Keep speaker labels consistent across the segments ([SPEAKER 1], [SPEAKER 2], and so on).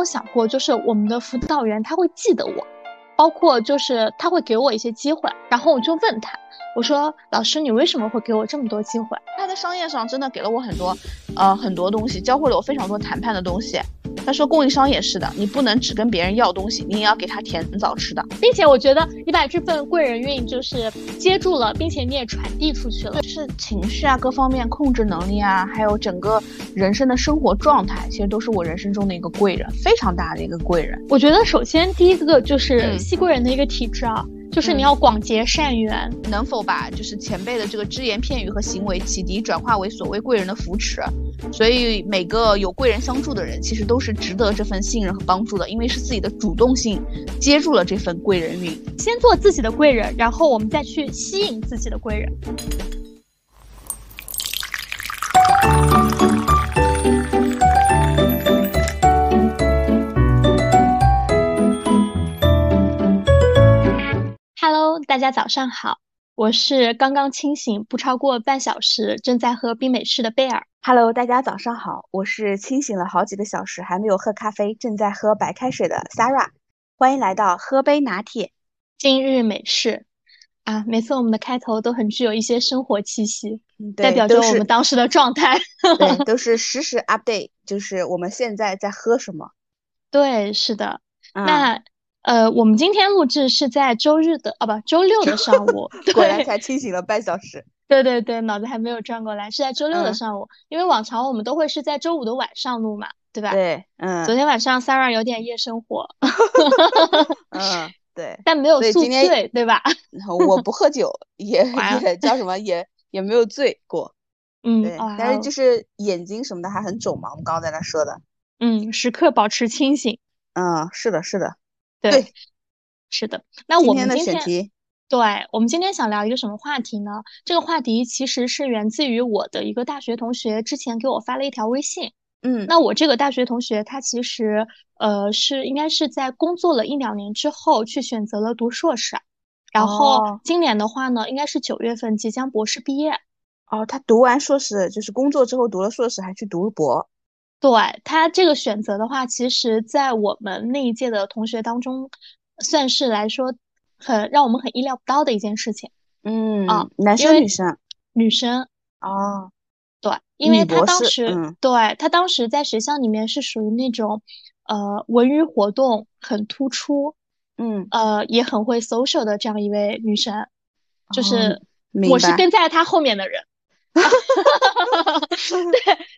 [SPEAKER 1] 有想过，就是我们的辅导员他会记得我，包括就是他会给我一些机会，然后我就问他，我说老师，你为什么会给我这么多机会？
[SPEAKER 2] 他在商业上真的给了我很多，呃，很多东西，教会了我非常多谈判的东西。他说供应商也是的，你不能只跟别人要东西，你也要给他甜枣吃的，
[SPEAKER 1] 并且我觉得你把这份贵人运就是接住了，并且你也传递出去了，
[SPEAKER 2] 就是情绪啊，各方面控制能力啊，还有整个人生的生活状态，其实都是我人生中的一个贵人，非常大的一个贵人。
[SPEAKER 1] 我觉得首先第一个就是西贵人的一个体质啊。就是你要广结善缘，
[SPEAKER 2] 能否把就是前辈的这个只言片语和行为启迪转化为所谓贵人的扶持？所以每个有贵人相助的人，其实都是值得这份信任和帮助的，因为是自己的主动性接住了这份贵人运。
[SPEAKER 1] 先做自己的贵人，然后我们再去吸引自己的贵人。大家早上好，我是刚刚清醒不超过半小时，正在喝冰美式的贝尔。
[SPEAKER 3] Hello，大家早上好，我是清醒了好几个小时还没有喝咖啡，正在喝白开水的 Sarah。欢迎来到喝杯拿铁，
[SPEAKER 1] 今日美式啊！每次我们的开头都很具有一些生活气息，代表着我们当时的状态。
[SPEAKER 3] 对，都是实时 update，就是我们现在在喝什么。
[SPEAKER 1] 对，是的。那。呃，我们今天录制是在周日的，哦不，周六的上午，
[SPEAKER 3] 果然才清醒了半小时。
[SPEAKER 1] 对对对，脑子还没有转过来，是在周六的上午，因为往常我们都会是在周五的晚上录嘛，对吧？
[SPEAKER 3] 对，嗯。
[SPEAKER 1] 昨天晚上 Sarah 有点夜生活
[SPEAKER 3] 嗯，对，
[SPEAKER 1] 但没有宿醉，对吧？
[SPEAKER 3] 我不喝酒，也也叫什么，也也没有醉过，
[SPEAKER 1] 嗯，
[SPEAKER 3] 对，但是就是眼睛什么的还很肿嘛，我们刚刚在那说的，
[SPEAKER 1] 嗯，时刻保持清醒，
[SPEAKER 3] 嗯，是的，是的。
[SPEAKER 1] 对，是的。那我们
[SPEAKER 3] 今天，
[SPEAKER 1] 对我们今天想聊一个什么话题呢？这个话题其实是源自于我的一个大学同学之前给我发了一条微信。
[SPEAKER 3] 嗯，
[SPEAKER 1] 那我这个大学同学他其实呃是应该是在工作了一两年之后去选择了读硕士，然后今年的话呢，应该是九月份即将博士毕业。
[SPEAKER 3] 哦，他读完硕士就是工作之后读了硕士，还去读了博。
[SPEAKER 1] 对他这个选择的话，其实，在我们那一届的同学当中，算是来说很让我们很意料不到的一件事情。
[SPEAKER 3] 嗯啊，男生女生？
[SPEAKER 1] 女生。
[SPEAKER 3] 啊，
[SPEAKER 1] 对，因为他当时，对他当时在学校里面是属于那种，呃，文娱活动很突出，
[SPEAKER 3] 嗯，
[SPEAKER 1] 呃，也很会 social 的这样一位女生，就是我是跟在他后面的人。哈哈哈！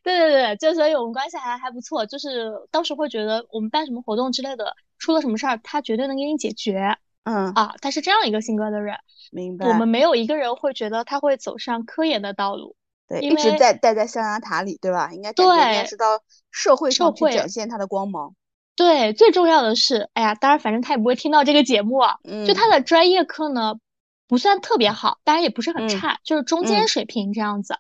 [SPEAKER 1] 对对对对，就所以我们关系还还不错，就是当时会觉得我们办什么活动之类的，出了什么事儿，他绝对能给你解决。
[SPEAKER 3] 嗯
[SPEAKER 1] 啊，他是这样一个性格的人。
[SPEAKER 3] 明白。
[SPEAKER 1] 我们没有一个人会觉得他会走上科研的道路。
[SPEAKER 3] 对，一直在待在象牙塔里，对吧？应该感觉应该是到社会上去展现他的光芒。
[SPEAKER 1] 对，最重要的是，哎呀，当然反正他也不会听到这个节目啊。嗯。就他的专业课呢？不算特别好，当然也不是很差，就是中间水平这样子。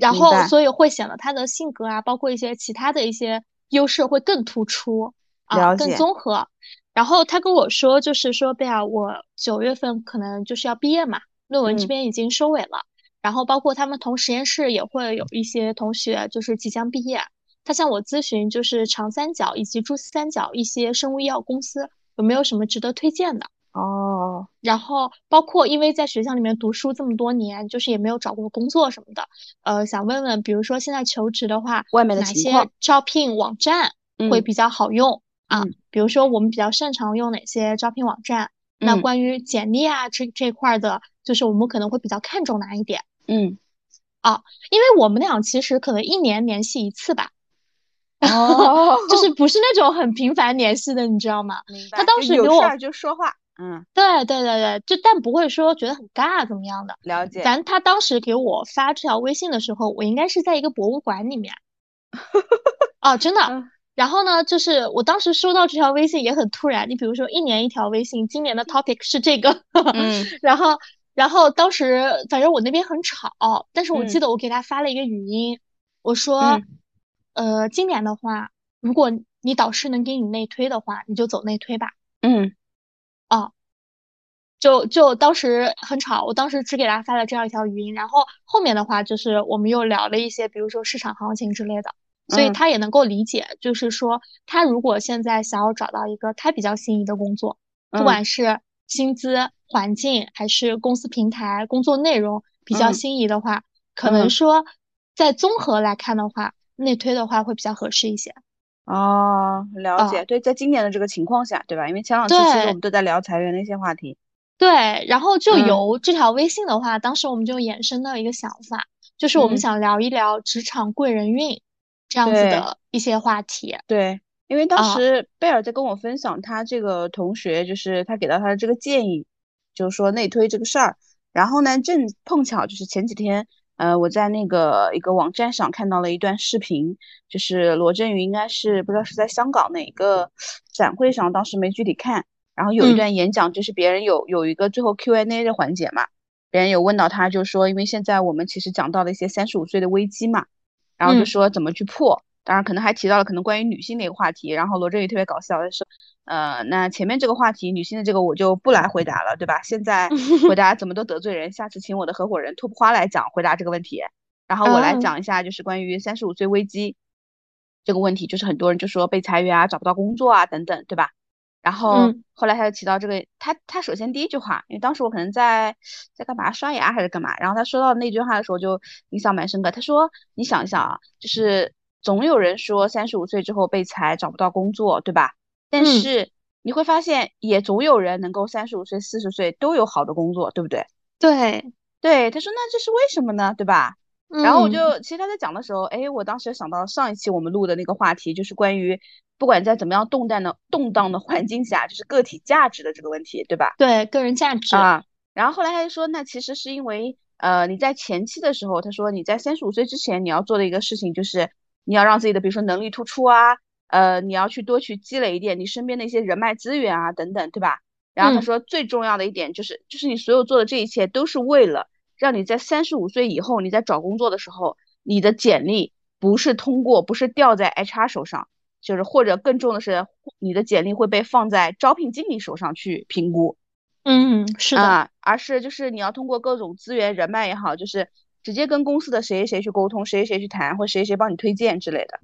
[SPEAKER 1] 然后，所以会显得他的性格啊，包括一些其他的一些优势会更突出啊，更综合。然后他跟我说，就是说贝尔，我九月份可能就是要毕业嘛，论文这边已经收尾了。然后包括他们同实验室也会有一些同学就是即将毕业，他向我咨询，就是长三角以及珠三角一些生物医药公司有没有什么值得推荐的。
[SPEAKER 3] 哦，
[SPEAKER 1] 然后包括因为在学校里面读书这么多年，就是也没有找过工作什么的，呃，想问问，比如说现在求职的话，
[SPEAKER 3] 外面的
[SPEAKER 1] 哪些招聘网站会比较好用啊？比如说我们比较擅长用哪些招聘网站？那关于简历啊这这块的，就是我们可能会比较看重哪一点？
[SPEAKER 3] 嗯，
[SPEAKER 1] 啊，因为我们俩其实可能一年联系一次吧，
[SPEAKER 3] 哦，
[SPEAKER 1] 就是不是那种很频繁联系的，你知道吗？
[SPEAKER 3] 明白。
[SPEAKER 1] 他当时给我
[SPEAKER 3] 就说话。嗯，
[SPEAKER 1] 对对对对，就但不会说觉得很尬怎么样的。
[SPEAKER 3] 了解。
[SPEAKER 1] 咱他当时给我发这条微信的时候，我应该是在一个博物馆里面。哦，真的。然后呢，就是我当时收到这条微信也很突然。你比如说，一年一条微信，今年的 topic 是这个。
[SPEAKER 3] 嗯。
[SPEAKER 1] 然后，然后当时反正我那边很吵，但是我记得我给他发了一个语音，我说，呃，今年的话，如果你导师能给你内推的话，你就走内推吧。
[SPEAKER 3] 嗯。
[SPEAKER 1] 啊，就就当时很吵，我当时只给他发了这样一条语音，然后后面的话就是我们又聊了一些，比如说市场行情之类的。所以他也能够理解，就是说他如果现在想要找到一个他比较心仪的工作，不管是薪资、环境还是公司平台、工作内容比较心仪的话，可能说在综合来看的话，内推的话会比较合适一些。
[SPEAKER 3] 哦，了解。对，在今年的这个情况下，对吧？因为前两期其实我们都在聊裁员的一些话题。
[SPEAKER 1] 对，然后就由这条微信的话，当时我们就衍生到一个想法，就是我们想聊一聊职场贵人运这样子的一些话题。
[SPEAKER 3] 对，因为当时贝尔在跟我分享他这个同学，就是他给到他的这个建议，就是说内推这个事儿。然后呢，正碰巧就是前几天。呃，我在那个一个网站上看到了一段视频，就是罗振宇应该是不知道是在香港哪个展会上，当时没具体看。然后有一段演讲，就是别人有有一个最后 Q&A 的环节嘛，别人有问到他，就说因为现在我们其实讲到了一些三十五岁的危机嘛，然后就说怎么去破。当然，可能还提到了可能关于女性的一个话题。然后罗振宇特别搞笑的说，呃，那前面这个话题女性的这个我就不来回答了，对吧？现在回答怎么都得罪人，下次请我的合伙人拓扑花来讲回答这个问题。然后我来讲一下，就是关于三十五岁危机这个问题，就是很多人就说被裁员啊，找不到工作啊等等，对吧？然后后来他就提到这个，他他首先第一句话，因为当时我可能在在干嘛刷牙还是干嘛，然后他说到那句话的时候就印象蛮深刻。他说：“你想一想啊，就是。”总有人说三十五岁之后被裁找不到工作，对吧？但是你会发现，也总有人能够三十五岁、四十岁都有好的工作，对不对？
[SPEAKER 1] 对
[SPEAKER 3] 对，他说那这是为什么呢？对吧？然后我就其实他在讲的时候，哎，我当时想到上一期我们录的那个话题，就是关于不管在怎么样动荡的动荡的环境下，就是个体价值的这个问题，对吧？
[SPEAKER 1] 对，个人价值
[SPEAKER 3] 啊。然后后来他就说，那其实是因为呃你在前期的时候，他说你在三十五岁之前你要做的一个事情就是。你要让自己的，比如说能力突出啊，呃，你要去多去积累一点你身边的一些人脉资源啊，等等，对吧？然后他说最重要的一点就是，就是你所有做的这一切都是为了让你在三十五岁以后，你在找工作的时候，你的简历不是通过，不是掉在 HR 手上，就是或者更重的是，你的简历会被放在招聘经理手上去评估。
[SPEAKER 1] 嗯，是的，
[SPEAKER 3] 而是就是你要通过各种资源人脉也好，就是。直接跟公司的谁谁去沟通，谁谁去谈，或谁谁帮你推荐之类的。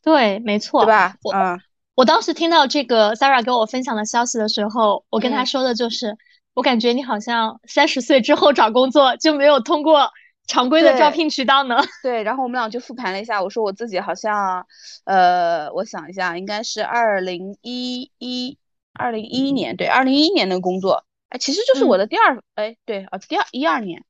[SPEAKER 1] 对，没错，
[SPEAKER 3] 对吧？
[SPEAKER 1] 嗯我当时听到这个 Sarah 给我分享的消息的时候，我跟他说的就是，我感觉你好像三十岁之后找工作就没有通过常规的招聘渠道呢。
[SPEAKER 3] 对，然后我们俩就复盘了一下，我说我自己好像，呃，我想一下，应该是二零一一二零一一年，对，二零一一年的工作，哎，其实就是我的第二，哎，对啊，第二一二年。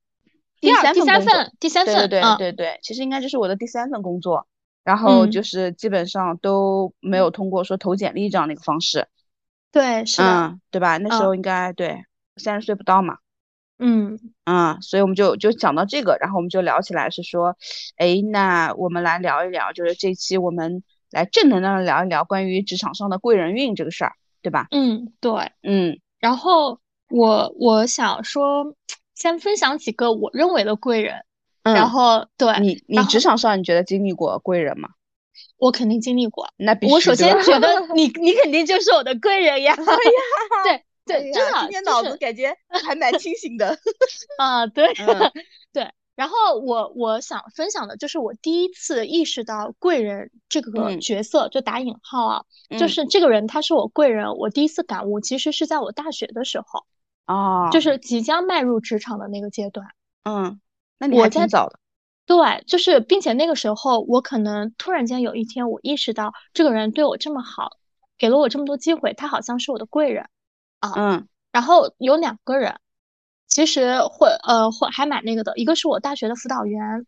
[SPEAKER 1] 第
[SPEAKER 3] 三
[SPEAKER 1] 第三份，第三份，
[SPEAKER 3] 对对对对，其实应该就是我的第三份工作，然后就是基本上都没有通过说投简历这样的一个方式，
[SPEAKER 1] 对，是
[SPEAKER 3] 的，对吧？那时候应该对三十岁不到嘛，
[SPEAKER 1] 嗯
[SPEAKER 3] 嗯，所以我们就就讲到这个，然后我们就聊起来是说，哎，那我们来聊一聊，就是这期我们来正能量的聊一聊关于职场上的贵人运这个事儿，对吧？
[SPEAKER 1] 嗯，对，
[SPEAKER 3] 嗯，
[SPEAKER 1] 然后我我想说。先分享几个我认为的贵人，然后对
[SPEAKER 3] 你，你职场上你觉得经历过贵人吗？
[SPEAKER 1] 我肯定经历过。
[SPEAKER 3] 那
[SPEAKER 1] 我首先觉得 你，你肯定就是我的贵人呀。对对，真的，
[SPEAKER 3] 今天脑子感觉还蛮清醒的。
[SPEAKER 1] 啊，对 对。然后我我想分享的就是我第一次意识到贵人这个角色，就打引号啊，就是这个人他是我贵人。我第一次感悟其实是在我大学的时候。
[SPEAKER 3] 哦，
[SPEAKER 1] 就是即将迈入职场的那个阶段。
[SPEAKER 3] 嗯，那你还挺早的。
[SPEAKER 1] 对，就是，并且那个时候，我可能突然间有一天，我意识到这个人对我这么好，给了我这么多机会，他好像是我的贵人啊。
[SPEAKER 3] 嗯。
[SPEAKER 1] 然后有两个人，其实会呃会还蛮那个的，一个是我大学的辅导员。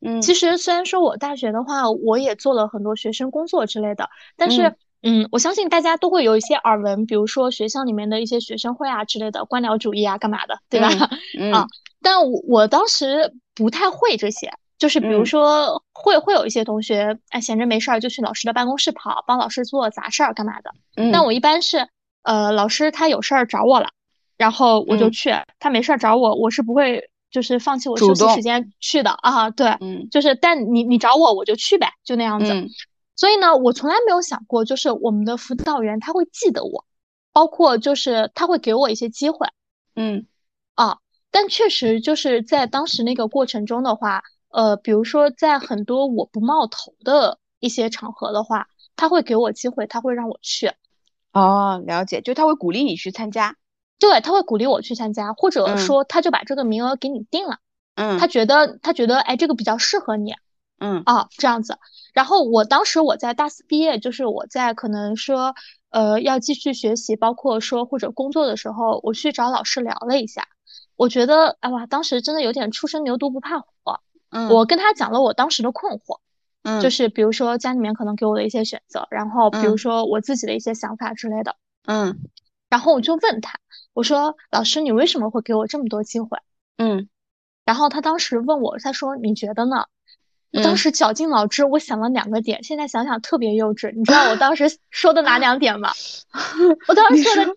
[SPEAKER 3] 嗯。
[SPEAKER 1] 其实虽然说我大学的话，我也做了很多学生工作之类的，但是。嗯，我相信大家都会有一些耳闻，比如说学校里面的一些学生会啊之类的，官僚主义啊，干嘛的，对吧？啊，但我我当时不太会这些，就是比如说会会有一些同学，哎，闲着没事儿就去老师的办公室跑，帮老师做杂事儿干嘛的。但我一般是，呃，老师他有事儿找我了，然后我就去；他没事儿找我，我是不会就是放弃我休息时间去的啊。对，
[SPEAKER 3] 嗯，
[SPEAKER 1] 就是但你你找我我就去呗，就那样子。所以呢，我从来没有想过，就是我们的辅导员他会记得我，包括就是他会给我一些机会，
[SPEAKER 3] 嗯，
[SPEAKER 1] 啊，但确实就是在当时那个过程中的话，呃，比如说在很多我不冒头的一些场合的话，他会给我机会，他会让我去。
[SPEAKER 3] 哦，了解，就他会鼓励你去参加。
[SPEAKER 1] 对，他会鼓励我去参加，或者说他就把这个名额给你定了。
[SPEAKER 3] 嗯，
[SPEAKER 1] 他觉得他觉得哎，这个比较适合你。
[SPEAKER 3] 嗯
[SPEAKER 1] 啊，这样子。然后我当时我在大四毕业，就是我在可能说呃要继续学习，包括说或者工作的时候，我去找老师聊了一下。我觉得哎哇，当时真的有点初生牛犊不怕虎。
[SPEAKER 3] 嗯，
[SPEAKER 1] 我跟他讲了我当时的困惑。
[SPEAKER 3] 嗯，
[SPEAKER 1] 就是比如说家里面可能给我的一些选择，然后比如说我自己的一些想法之类的。
[SPEAKER 3] 嗯，
[SPEAKER 1] 然后我就问他，我说老师，你为什么会给我这么多机会？
[SPEAKER 3] 嗯，
[SPEAKER 1] 然后他当时问我，他说你觉得呢？我当时绞尽脑汁，我想了两个点，现在想想特别幼稚。你知道我当时 说的哪两点吗？我当时说的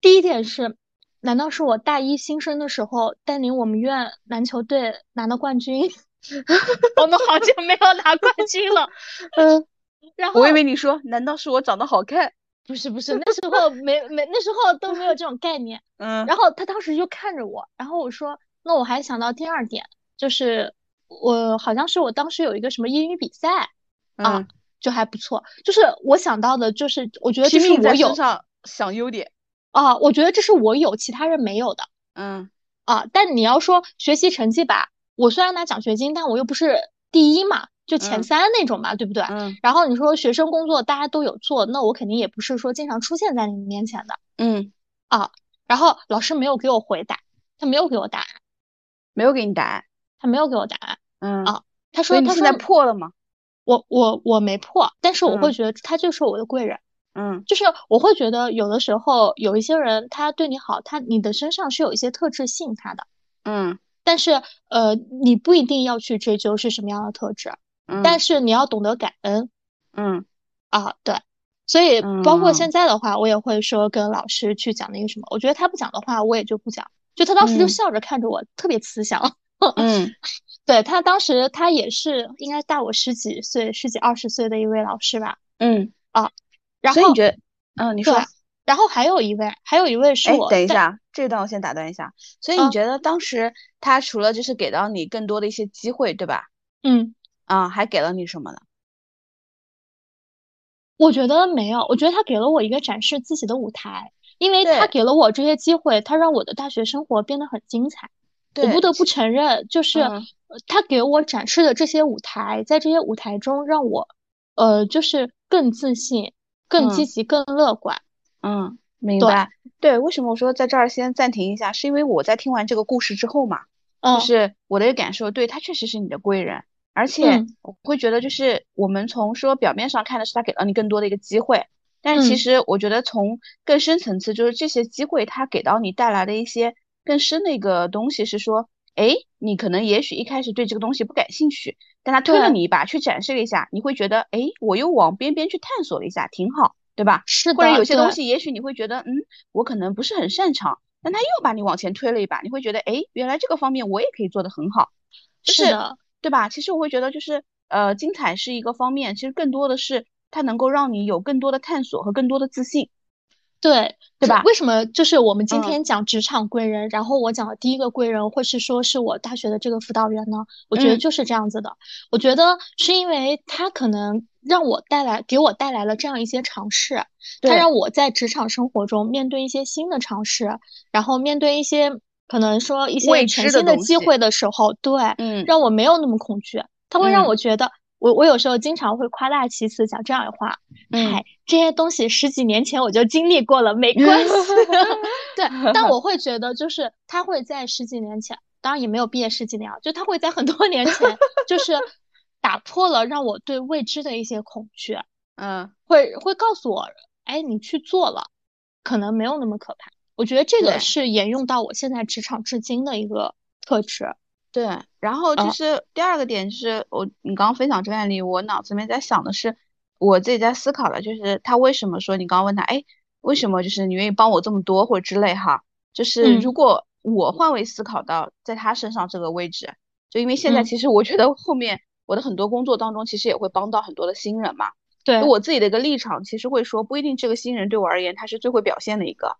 [SPEAKER 1] 第一点是，难道是我大一新生的时候带领我们院篮球队拿了冠军？我们好久没有拿冠军了。嗯，然后
[SPEAKER 3] 我以为你说，难道是我长得好看？
[SPEAKER 1] 不是不是，那时候没没那时候都没有这种概念。
[SPEAKER 3] 嗯，
[SPEAKER 1] 然后他当时就看着我，然后我说，那我还想到第二点，就是。我好像是我当时有一个什么英语比赛啊，就还不错。就是我想到的，就是我觉得这是我有上
[SPEAKER 3] 想优点
[SPEAKER 1] 啊，我觉得这是我有其他人没有的。
[SPEAKER 3] 嗯
[SPEAKER 1] 啊，但你要说学习成绩吧，我虽然拿奖学金，但我又不是第一嘛，就前三那种嘛，对不对？
[SPEAKER 3] 嗯。
[SPEAKER 1] 然后你说学生工作大家都有做，那我肯定也不是说经常出现在你们面前的。
[SPEAKER 3] 嗯
[SPEAKER 1] 啊，然后老师没有给我回答，他没有给我答案，
[SPEAKER 3] 没有给你答案。
[SPEAKER 1] 他没有给我答案，
[SPEAKER 3] 嗯
[SPEAKER 1] 啊，他说他
[SPEAKER 3] 现在破了吗？
[SPEAKER 1] 我我我没破，但是我会觉得他就是我的贵人，
[SPEAKER 3] 嗯，
[SPEAKER 1] 就是我会觉得有的时候有一些人他对你好，他你的身上是有一些特质吸引他的，
[SPEAKER 3] 嗯，
[SPEAKER 1] 但是呃你不一定要去追究是什么样的特质，
[SPEAKER 3] 嗯，
[SPEAKER 1] 但是你要懂得感恩，
[SPEAKER 3] 嗯，
[SPEAKER 1] 啊对，所以包括现。在的话，我也会说跟老师去讲那个什么，我觉得他不讲的话，我也就不讲，就他当时就笑着看着我，特别慈祥。
[SPEAKER 3] 嗯，
[SPEAKER 1] 对他当时他也是应该大我十几岁、十几二十岁的一位老师吧？
[SPEAKER 3] 嗯。
[SPEAKER 1] 啊，然后
[SPEAKER 3] 你觉得，嗯，你说，
[SPEAKER 1] 然后还有一位，还有一位是我。
[SPEAKER 3] 等一下，这段我先打断一下。所以你觉得当时他除了就是给到你更多的一些机会，对吧？
[SPEAKER 1] 嗯，
[SPEAKER 3] 啊，还给了你什么呢？
[SPEAKER 1] 我觉得没有，我觉得他给了我一个展示自己的舞台，因为他给了我这些机会，他让我的大学生活变得很精彩。我不得不承认，就是他给我展示的这些舞台，在这些舞台中，让我，呃，就是更自信、更积极、更乐观。
[SPEAKER 3] 嗯，明白。对，为什么我说在这儿先暂停一下？是因为我在听完这个故事之后嘛，就是我的一个感受，对他确实是你的贵人，而且我会觉得，就是我们从说表面上看的是他给了你更多的一个机会，但其实我觉得从更深层次，就是这些机会他给到你带来的一些。更深的一个东西是说，哎，你可能也许一开始对这个东西不感兴趣，但他推了你一把，去展示了一下，你会觉得，哎，我又往边边去探索了一下，挺好，对吧？
[SPEAKER 1] 是的。
[SPEAKER 3] 或者有些东西，也许你会觉得，嗯，我可能不是很擅长，但他又把你往前推了一把，你会觉得，哎，原来这个方面我也可以做得很好，
[SPEAKER 1] 是的，
[SPEAKER 3] 对吧？其实我会觉得，就是呃，精彩是一个方面，其实更多的是它能够让你有更多的探索和更多的自信。
[SPEAKER 1] 对，
[SPEAKER 3] 对吧？
[SPEAKER 1] 为什么就是我们今天讲职场贵人，然后我讲的第一个贵人会是说是我大学的这个辅导员呢？我觉得就是这样子的。我觉得是因为他可能让我带来，给我带来了这样一些尝试，他让我在职场生活中面对一些新的尝试，然后面对一些可能说一些全新的机会的时候，对，
[SPEAKER 3] 嗯，
[SPEAKER 1] 让我没有那么恐惧。他会让我觉得。我我有时候经常会夸大其词讲这样的话，嗨，这些东西十几年前我就经历过了，没关系。对，但我 会觉得就是他会在十几年前，当然也没有毕业十几年啊，就他会在很多年前，就是打破了让我对未知的一些恐惧。
[SPEAKER 3] 嗯，
[SPEAKER 1] 会会告诉我，哎，你去做了，可能没有那么可怕。我觉得这个是沿用到我现在职场至今的一个特质。
[SPEAKER 3] 对，然后就是第二个点，就是我你刚刚分享这个案例，我脑子里面在想的是，我自己在思考的，就是他为什么说你刚刚问他，哎，为什么就是你愿意帮我这么多或者之类哈，就是如果我换位思考到在他身上这个位置，就因为现在其实我觉得后面我的很多工作当中，其实也会帮到很多的新人嘛，
[SPEAKER 1] 对
[SPEAKER 3] 我自己的一个立场，其实会说不一定这个新人对我而言他是最会表现的一个，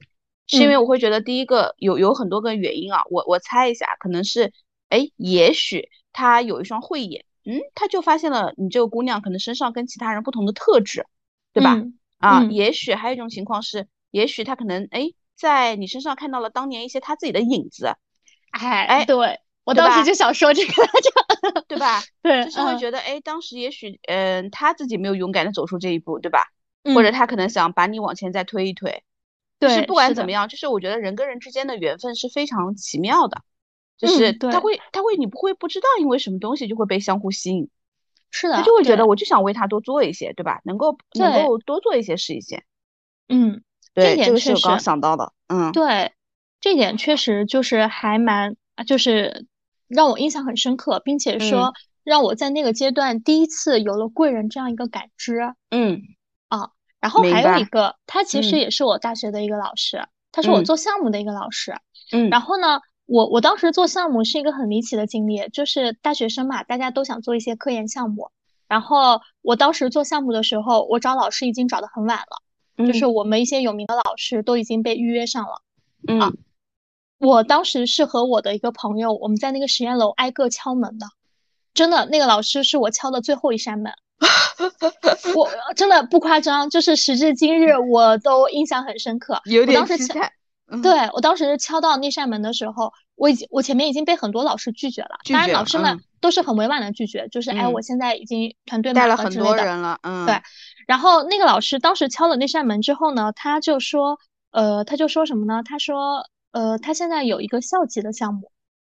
[SPEAKER 3] 是因为我会觉得第一个有有很多个原因啊，我我猜一下，可能是。哎，也许他有一双慧眼，嗯，他就发现了你这个姑娘可能身上跟其他人不同的特质，对吧？啊，也许还有一种情况是，也许他可能哎，在你身上看到了当年一些他自己的影子。
[SPEAKER 1] 哎哎，对我当时就想说这个
[SPEAKER 3] 对吧？
[SPEAKER 1] 对，
[SPEAKER 3] 就是会觉得哎，当时也许嗯，他自己没有勇敢的走出这一步，对吧？或者他可能想把你往前再推一推。
[SPEAKER 1] 对，是
[SPEAKER 3] 不管怎么样，就是我觉得人跟人之间的缘分是非常奇妙的，就是他会他会你不会不知道因为什么东西就会被相互吸引，
[SPEAKER 1] 是的，
[SPEAKER 3] 他就会觉得我就想为他多做一些，对吧？能够能够多做一些是一些。
[SPEAKER 1] 嗯，
[SPEAKER 3] 对，这个是我刚想到的。嗯，
[SPEAKER 1] 对，这点确实就是还蛮就是让我印象很深刻，并且说让我在那个阶段第一次有了贵人这样一个感知。
[SPEAKER 3] 嗯，
[SPEAKER 1] 啊。然后还有一个，他其实也是我大学的一个老师，他是我做项目的一个老师。
[SPEAKER 3] 嗯，
[SPEAKER 1] 然后呢，我我当时做项目是一个很离奇的经历，就是大学生嘛，大家都想做一些科研项目。然后我当时做项目的时候，我找老师已经找的很晚了，就是我们一些有名的老师都已经被预约上了。
[SPEAKER 3] 嗯，
[SPEAKER 1] 我当时是和我的一个朋友，我们在那个实验楼挨个敲门的，真的，那个老师是我敲的最后一扇门。我真的不夸张，就是时至今日，我都印象很深刻。
[SPEAKER 3] 有点
[SPEAKER 1] 期待。对我当时敲到那扇门的时候，我已经我前面已经被很多老师拒绝了。当然，老师们都是很委婉的拒绝，就是哎，我现在已经团队
[SPEAKER 3] 带了很多人了。嗯，
[SPEAKER 1] 对。然后那个老师当时敲了那扇门之后呢，他就说，呃，他就说什么呢？他说，呃，他现在有一个校级的项目，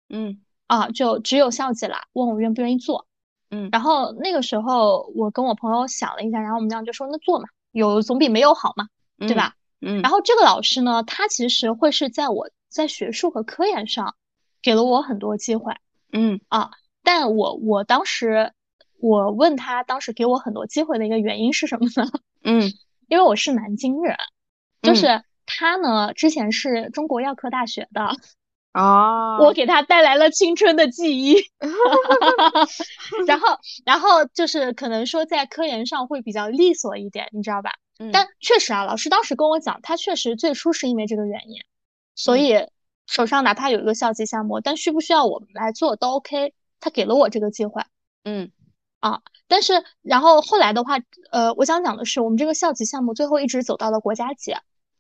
[SPEAKER 3] 嗯，
[SPEAKER 1] 啊，就只有校级了，问我愿不愿意做。
[SPEAKER 3] 嗯，
[SPEAKER 1] 然后那个时候我跟我朋友想了一下，然后我们俩就说那做嘛，有总比没有好嘛，对吧？
[SPEAKER 3] 嗯。
[SPEAKER 1] 然后这个老师呢，他其实会是在我在学术和科研上给了我很多机会。
[SPEAKER 3] 嗯
[SPEAKER 1] 啊，但我我当时我问他当时给我很多机会的一个原因是什么呢？
[SPEAKER 3] 嗯，
[SPEAKER 1] 因为我是南京人，就是他呢之前是中国药科大学的。
[SPEAKER 3] 哦，
[SPEAKER 1] 我给他带来了青春的记忆，然后，然后就是可能说在科研上会比较利索一点，你知道吧？嗯但确实啊，老师当时跟我讲，他确实最初是因为这个原因，所以手上哪怕有一个校级项目，但需不需要我们来做都 OK，他给了我这个机会。
[SPEAKER 3] 嗯，
[SPEAKER 1] 啊，但是然后后来的话，呃，我想讲的是，我们这个校级项目最后一直走到了国家级。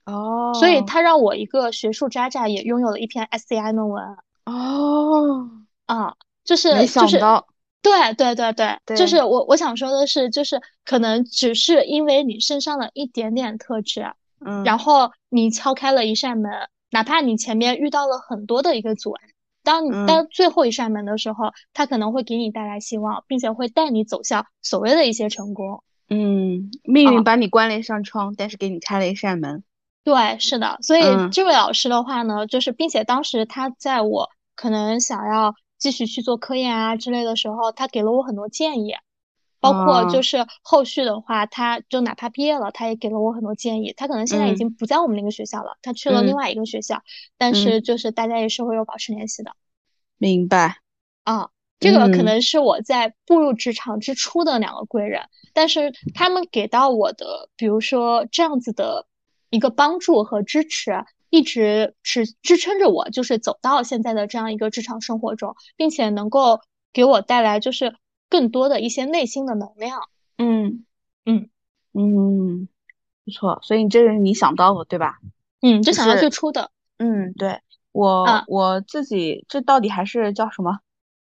[SPEAKER 3] 哦，
[SPEAKER 1] 所以他让我一个学术渣渣也拥有了一篇 SCI 论文。
[SPEAKER 3] 哦，
[SPEAKER 1] 啊，就是
[SPEAKER 3] 没想到，
[SPEAKER 1] 对对对对，就是我我想说的是，就是可能只是因为你身上的一点点特质，
[SPEAKER 3] 嗯，
[SPEAKER 1] 然后你敲开了一扇门，哪怕你前面遇到了很多的一个阻碍，当你到最后一扇门的时候，它可能会给你带来希望，并且会带你走向所谓的一些成功。
[SPEAKER 3] 嗯，命运把你关了一扇窗，但是给你开了一扇门。
[SPEAKER 1] 对，是的，所以这位老师的话呢，就是，并且当时他在我可能想要继续去做科研啊之类的时候，他给了我很多建议，包括就是后续的话，他就哪怕毕业了，他也给了我很多建议。他可能现在已经不在我们那个学校了，他去了另外一个学校，但是就是大家也是会有保持联系的。
[SPEAKER 3] 明白。
[SPEAKER 1] 啊，这个可能是我在步入职场之初的两个贵人，但是他们给到我的，比如说这样子的。一个帮助和支持，一直是支撑着我，就是走到现在的这样一个职场生活中，并且能够给我带来就是更多的一些内心的能量。
[SPEAKER 3] 嗯
[SPEAKER 1] 嗯
[SPEAKER 3] 嗯，不错。所以你这是你想到的，对吧？
[SPEAKER 1] 嗯，就想到最初的。
[SPEAKER 3] 嗯，对我我自己这到底还是叫什么？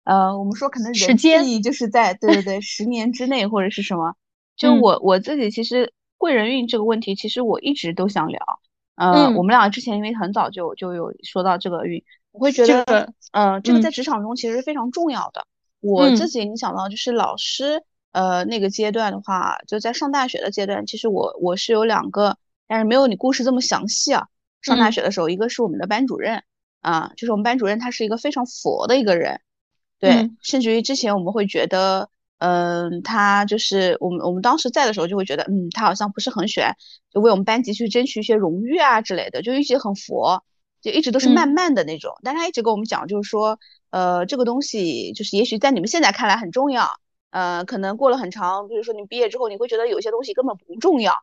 [SPEAKER 3] 呃，我们说可能人际就是在对对对十年之内或者是什么？就我我自己其实。贵人运这个问题，其实我一直都想聊。呃，我们俩之前因为很早就就有说到这个运，我会觉得，呃，这个在职场中其实是非常重要的。我自己，你想到就是老师，呃，那个阶段的话，就在上大学的阶段，其实我我是有两个，但是没有你故事这么详细啊。上大学的时候，一个是我们的班主任，啊，就是我们班主任他是一个非常佛的一个人，对，甚至于之前我们会觉得。嗯，他就是我们我们当时在的时候就会觉得，嗯，他好像不是很喜欢，就为我们班级去争取一些荣誉啊之类的，就一直很佛，就一直都是慢慢的那种。但他一直跟我们讲，就是说，呃，这个东西就是也许在你们现在看来很重要，呃，可能过了很长，比如说你毕业之后，你会觉得有些东西根本不重要，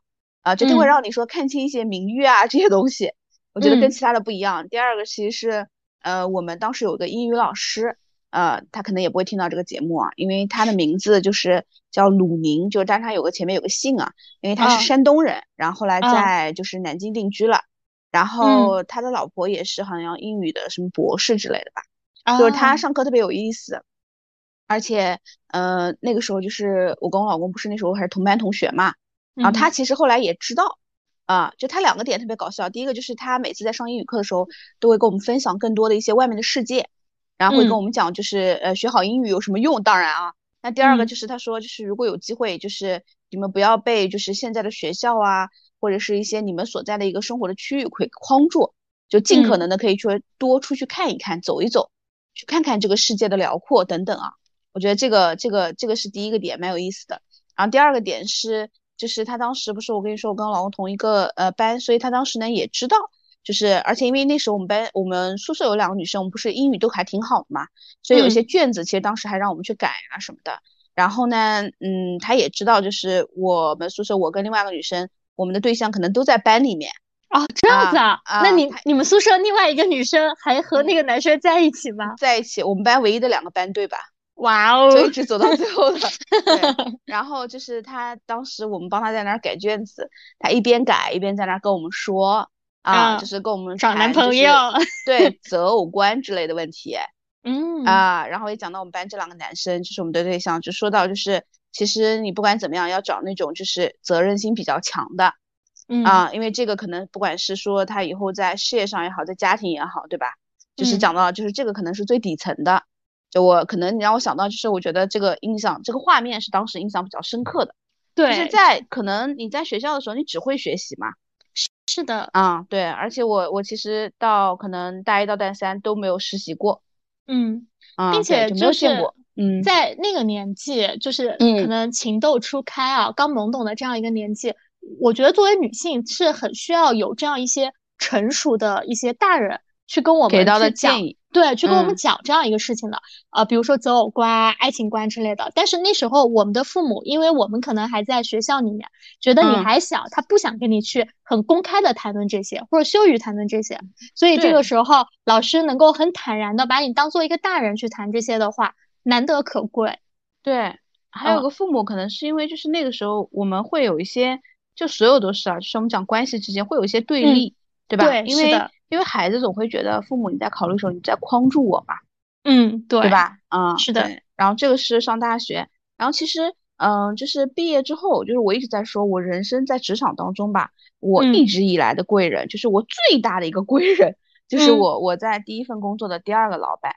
[SPEAKER 3] 啊，这就会让你说看清一些名誉啊这些东西。我觉得跟其他的不一样。第二个其实是，呃，我们当时有个英语老师。呃，他可能也不会听到这个节目啊，因为他的名字就是叫鲁宁，就是但是他有个前面有个姓啊，因为他是山东人，然后后来在就是南京定居了，然后他的老婆也是好像英语的什么博士之类的吧，就是他上课特别有意思，而且呃那个时候就是我跟我老公不是那时候还是同班同学嘛，然后他其实后来也知道。啊，就他两个点特别搞笑。第一个就是他每次在上英语课的时候，都会跟我们分享更多的一些外面的世界，然后会跟我们讲，就是呃学好英语有什么用。当然啊，那第二个就是他说，就是如果有机会，就是你们不要被就是现在的学校啊，或者是一些你们所在的一个生活的区域会框住，就尽可能的可以说多出去看一看，走一走，去看看这个世界的辽阔等等啊。我觉得这个这个这个是第一个点，蛮有意思的。然后第二个点是。就是他当时不是我跟你说我跟我老公同一个呃班，所以他当时呢也知道，就是而且因为那时候我们班我们宿舍有两个女生，我们不是英语都还挺好的嘛，所以有一些卷子其实当时还让我们去改啊什么的。然后呢，嗯，他也知道就是我们宿舍我跟另外一个女生，我们的对象可能都在班里面
[SPEAKER 1] 哦，这样子啊？那你你们宿舍另外一个女生还和那个男生在一起吗？
[SPEAKER 3] 在一起，我们班唯一的两个班对吧？
[SPEAKER 1] 哇哦，
[SPEAKER 3] 就一直走到最后了。对，然后就是他当时我们帮他在那儿改卷子，他一边改一边在那儿跟我们说啊，就是跟我们
[SPEAKER 1] 找男朋友，
[SPEAKER 3] 对择偶观之类的问题。
[SPEAKER 1] 嗯
[SPEAKER 3] 啊，然后也讲到我们班这两个男生，就是我们的对象，就说到就是其实你不管怎么样要找那种就是责任心比较强的，
[SPEAKER 1] 嗯
[SPEAKER 3] 啊，因为这个可能不管是说他以后在事业上也好，在家庭也好，对吧？就是讲到就是这个可能是最底层的。就我可能你让我想到，就是我觉得这个印象，这个画面是当时印象比较深刻的。
[SPEAKER 1] 对，
[SPEAKER 3] 就是在可能你在学校的时候，你只会学习嘛。
[SPEAKER 1] 是的。
[SPEAKER 3] 啊，对，而且我我其实到可能大一到大三都没有实习过。
[SPEAKER 1] 嗯。
[SPEAKER 3] 啊，
[SPEAKER 1] 并且
[SPEAKER 3] 就没有见过。嗯。
[SPEAKER 1] 在那个年纪，就是可能情窦初开啊，刚懵懂的这样一个年纪，我觉得作为女性是很需要有这样一些成熟的一些大人去跟我们
[SPEAKER 3] 给到的建议。
[SPEAKER 1] 对，去跟我们讲这样一个事情的，呃，比如说择偶观、爱情观之类的。但是那时候我们的父母，因为我们可能还在学校里面，觉得你还小，他不想跟你去很公开的谈论这些，或者羞于谈论这些。所以这个时候，老师能够很坦然的把你当做一个大人去谈这些的话，难得可贵。
[SPEAKER 3] 对，还有个父母可能是因为就是那个时候我们会有一些，就所有都是啊，就是我们讲关系之间会有一些对立，对吧？
[SPEAKER 1] 对，
[SPEAKER 3] 因为。因为孩子总会觉得父母你在考虑的时候你在框住我嘛，
[SPEAKER 1] 嗯，对，
[SPEAKER 3] 对吧？嗯，
[SPEAKER 1] 是的。
[SPEAKER 3] 然后这个是上大学，然后其实，嗯，就是毕业之后，就是我一直在说，我人生在职场当中吧，我一直以来的贵人，就是我最大的一个贵人，就是我我在第一份工作的第二个老板。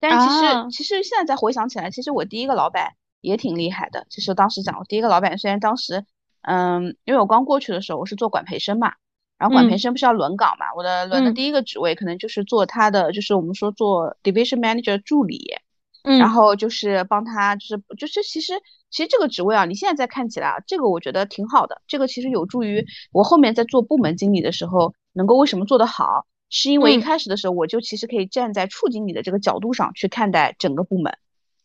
[SPEAKER 3] 但是其实其实现在再回想起来，其实我第一个老板也挺厉害的。其实当时讲我第一个老板，虽然当时，嗯，因为我刚过去的时候我是做管培生嘛。然后管培生不是要轮岗嘛？我的轮的第一个职位可能就是做他的，就是我们说做 division manager 助理，
[SPEAKER 1] 嗯，
[SPEAKER 3] 然后就是帮他，就是就是其实其实这个职位啊，你现在再看起来啊，这个我觉得挺好的，这个其实有助于我后面在做部门经理的时候能够为什么做得好，是因为一开始的时候我就其实可以站在处经理的这个角度上去看待整个部门，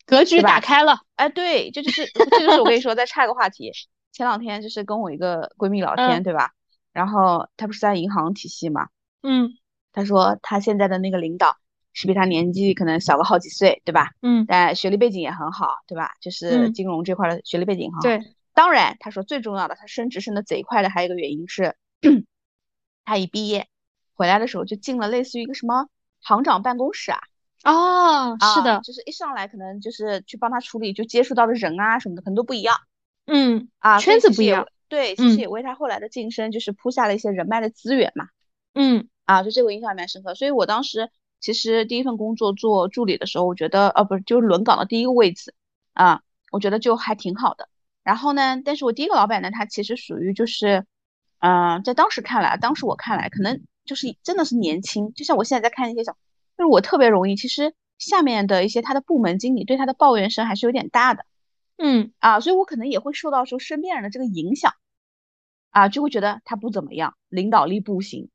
[SPEAKER 1] 格局打开了。
[SPEAKER 3] 哎，对，这就是这就是我跟你说，再插一个话题，前两天就是跟我一个闺蜜聊 天，对吧？然后他不是在银行体系嘛，
[SPEAKER 1] 嗯，
[SPEAKER 3] 他说他现在的那个领导是比他年纪可能小个好几岁，对吧？
[SPEAKER 1] 嗯，
[SPEAKER 3] 但学历背景也很好，对吧？就是金融这块的学历背景很好。
[SPEAKER 1] 对，
[SPEAKER 3] 当然他说最重要的，他升职升的贼快的还有一个原因是，他一毕业回来的时候就进了类似于一个什么行长办公室啊。
[SPEAKER 1] 哦，是的，
[SPEAKER 3] 就是一上来可能就是去帮他处理，就接触到的人啊什么的可能都不一样。
[SPEAKER 1] 嗯，
[SPEAKER 3] 啊，
[SPEAKER 1] 圈子不一样。
[SPEAKER 3] 对，其实也为他后来的晋升就是铺下了一些人脉的资源嘛。
[SPEAKER 1] 嗯，
[SPEAKER 3] 啊，就这个印象蛮深刻。所以我当时其实第一份工作做助理的时候，我觉得，呃，不是，就是轮岗的第一个位置啊，我觉得就还挺好的。然后呢，但是我第一个老板呢，他其实属于就是，嗯，在当时看来，当时我看来，可能就是真的是年轻，就像我现在在看一些小，就是我特别容易，其实下面的一些他的部门经理对他的抱怨声还是有点大的。
[SPEAKER 1] 嗯，
[SPEAKER 3] 啊，所以我可能也会受到说身边人的这个影响。啊，就会觉得他不怎么样，领导力不行，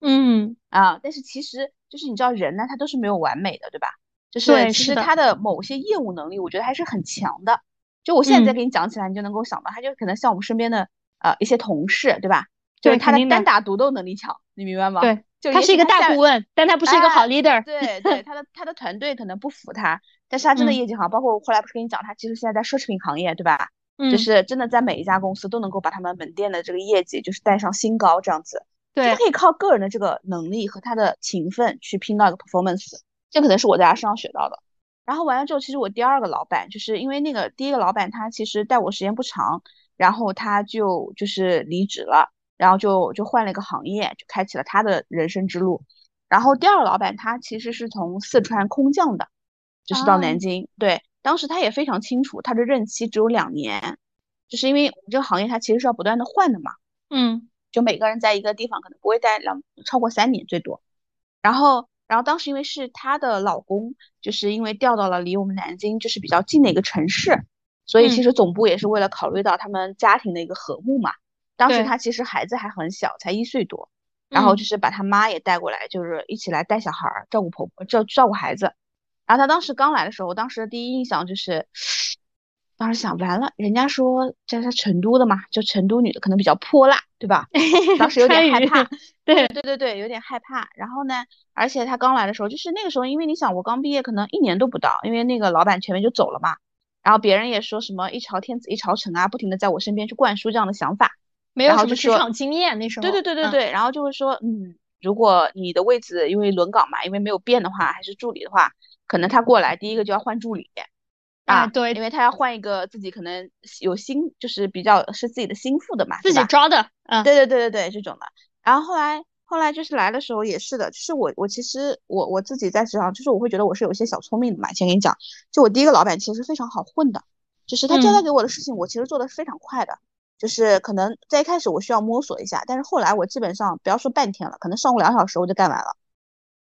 [SPEAKER 1] 嗯
[SPEAKER 3] 啊，但是其实就是你知道人呢，他都是没有完美的，对吧？就是其实他的某些业务能力，我觉得还是很强的。就我现在再给你讲起来，你就能够想到，他就可能像我们身边的呃一些同事，对吧？就是他的单打独斗能力强，你明白吗？
[SPEAKER 1] 对，就
[SPEAKER 3] 他
[SPEAKER 1] 是一个大顾问，但他不是一个好 leader。
[SPEAKER 3] 对对，他的他的团队可能不服他，但是他真的业绩好，包括我后来不是跟你讲，他其实现在在奢侈品行业，对吧？
[SPEAKER 1] 嗯，
[SPEAKER 3] 就是真的在每一家公司都能够把他们门店的这个业绩就是带上新高，这样子。
[SPEAKER 1] 对，
[SPEAKER 3] 他可以靠个人的这个能力和他的勤奋去拼到一个 performance，这可能是我在他身上学到的。然后完了之后，其实我第二个老板就是因为那个第一个老板他其实带我时间不长，然后他就就是离职了，然后就就换了一个行业，就开启了他的人生之路。然后第二个老板他其实是从四川空降的，就是到南京。对，当时他也非常清楚，他的任期只有两年，就是因为我们这个行业它其实是要不断的换的嘛。
[SPEAKER 1] 嗯。
[SPEAKER 3] 就每个人在一个地方可能不会待两超过三年最多，然后，然后当时因为是她的老公，就是因为调到了离我们南京就是比较近的一个城市，所以其实总部也是为了考虑到他们家庭的一个和睦嘛。当时他其实孩子还很小，才一岁多，然后就是把他妈也带过来，就是一起来带小孩，照顾婆婆，照照顾孩子。然后他当时刚来的时候，当时的第一印象就是。当时想完了，人家说这是成都的嘛，就成都女的可能比较泼辣，对吧？当时有点害怕，对对对对，有点害怕。然后呢，而且他刚来的时候，就是那个时候，因为你想我刚毕业，可能一年都不到，因为那个老板前面就走了嘛。然后别人也说什么一朝天子一朝臣啊，不停的在我身边去灌输这样的想法，
[SPEAKER 1] 没有什么职场经验那时候。
[SPEAKER 3] 对对对对对，然后就会说，嗯，如果你的位置因为轮岗嘛，因为没有变的话，还是助理的话，可能他过来第一个就要换助理。啊，
[SPEAKER 1] 对，
[SPEAKER 3] 因为他要换一个自己可能有心，就是比较是自己的心腹的嘛，
[SPEAKER 1] 自己招的，嗯，
[SPEAKER 3] 对对对对对，这种的。然后后来后来就是来的时候也是的，就是我我其实我我自己在职场，就是我会觉得我是有一些小聪明的嘛。先跟你讲，就我第一个老板其实非常好混的，就是他交代给我的事情，我其实做的是非常快的，就是可能在一开始我需要摸索一下，但是后来我基本上不要说半天了，可能上午两小时我就干完了。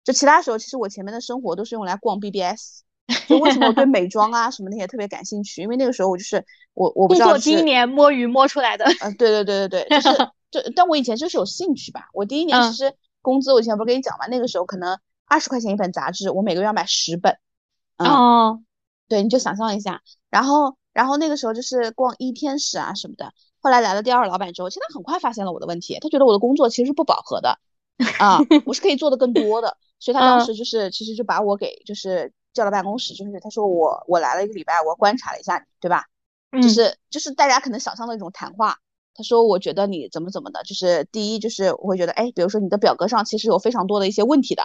[SPEAKER 3] 就其他时候，其实我前面的生活都是用来逛 BBS。就为什么我对美妆啊什么那些特别感兴趣？因为那个时候我就是我我不知道
[SPEAKER 1] 第一年摸鱼摸出来的。
[SPEAKER 3] 嗯，对对对对对，就是 就但我以前就是有兴趣吧。我第一年其实工资我以前不是跟你讲嘛，那个时候可能二十块钱一本杂志，我每个月要买十本。
[SPEAKER 1] 哦，
[SPEAKER 3] 对，你就想象一下。然后然后那个时候就是逛一天使啊什么的。后来来了第二老板之后，其实他很快发现了我的问题，他觉得我的工作其实是不饱和的啊，我是可以做的更多的，所以他当时就是其实就把我给就是。叫到办公室，就是他说我我来了一个礼拜，我观察了一下你，对吧？就是就是大家可能想象的一种谈话。他说我觉得你怎么怎么的，就是第一就是我会觉得，哎，比如说你的表格上其实有非常多的一些问题的，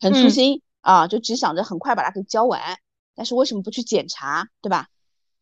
[SPEAKER 3] 很粗心啊，就只想着很快把它给交完，但是为什么不去检查，对吧？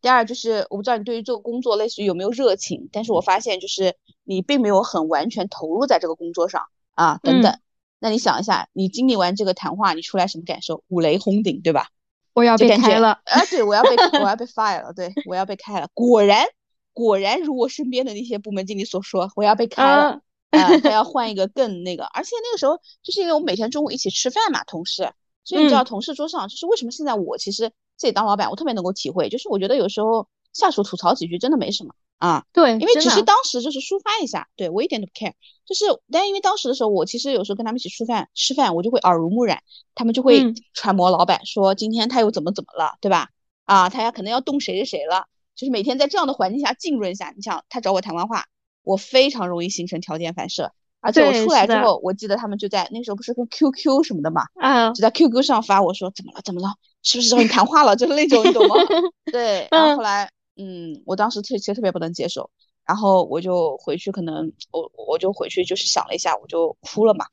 [SPEAKER 3] 第二就是我不知道你对于这个工作类似于有没有热情，但是我发现就是你并没有很完全投入在这个工作上啊，等等。那你想一下，你经历完这个谈话，你出来什么感受？五雷轰顶，对吧？
[SPEAKER 1] 我要被开了，
[SPEAKER 3] 啊，对，我要被 我要被 fire 了，对我要被开了。果然，果然如我身边的那些部门经理所说，我要被开了，啊，他要换一个更那个。而且那个时候，就是因为我们每天中午一起吃饭嘛，同事，所以你知道，同事桌上就是为什么现在我其实自己当老板，我特别能够体会，就是我觉得有时候下属吐槽几句真的没什么。啊，
[SPEAKER 1] 对，
[SPEAKER 3] 因为只是当时就是抒发一下，对我一点都不 care，就是，但因为当时的时候，我其实有时候跟他们一起吃饭，吃饭我就会耳濡目染，他们就会揣摩老板说今天他又怎么怎么了，对吧？啊，他要可能要动谁谁谁了，就是每天在这样的环境下浸润下，你想他找我谈完话，我非常容易形成条件反射，而且我出来之后，我记得他们就在那时候不是跟 QQ 什么的嘛，
[SPEAKER 1] 啊，
[SPEAKER 3] 就在 QQ 上发我说怎么了怎么了，是不是找你谈话了，就是那种你懂吗？对，然后后来。嗯，我当时特其实特别不能接受，然后我就回去，可能我我就回去就是想了一下，我就哭了嘛，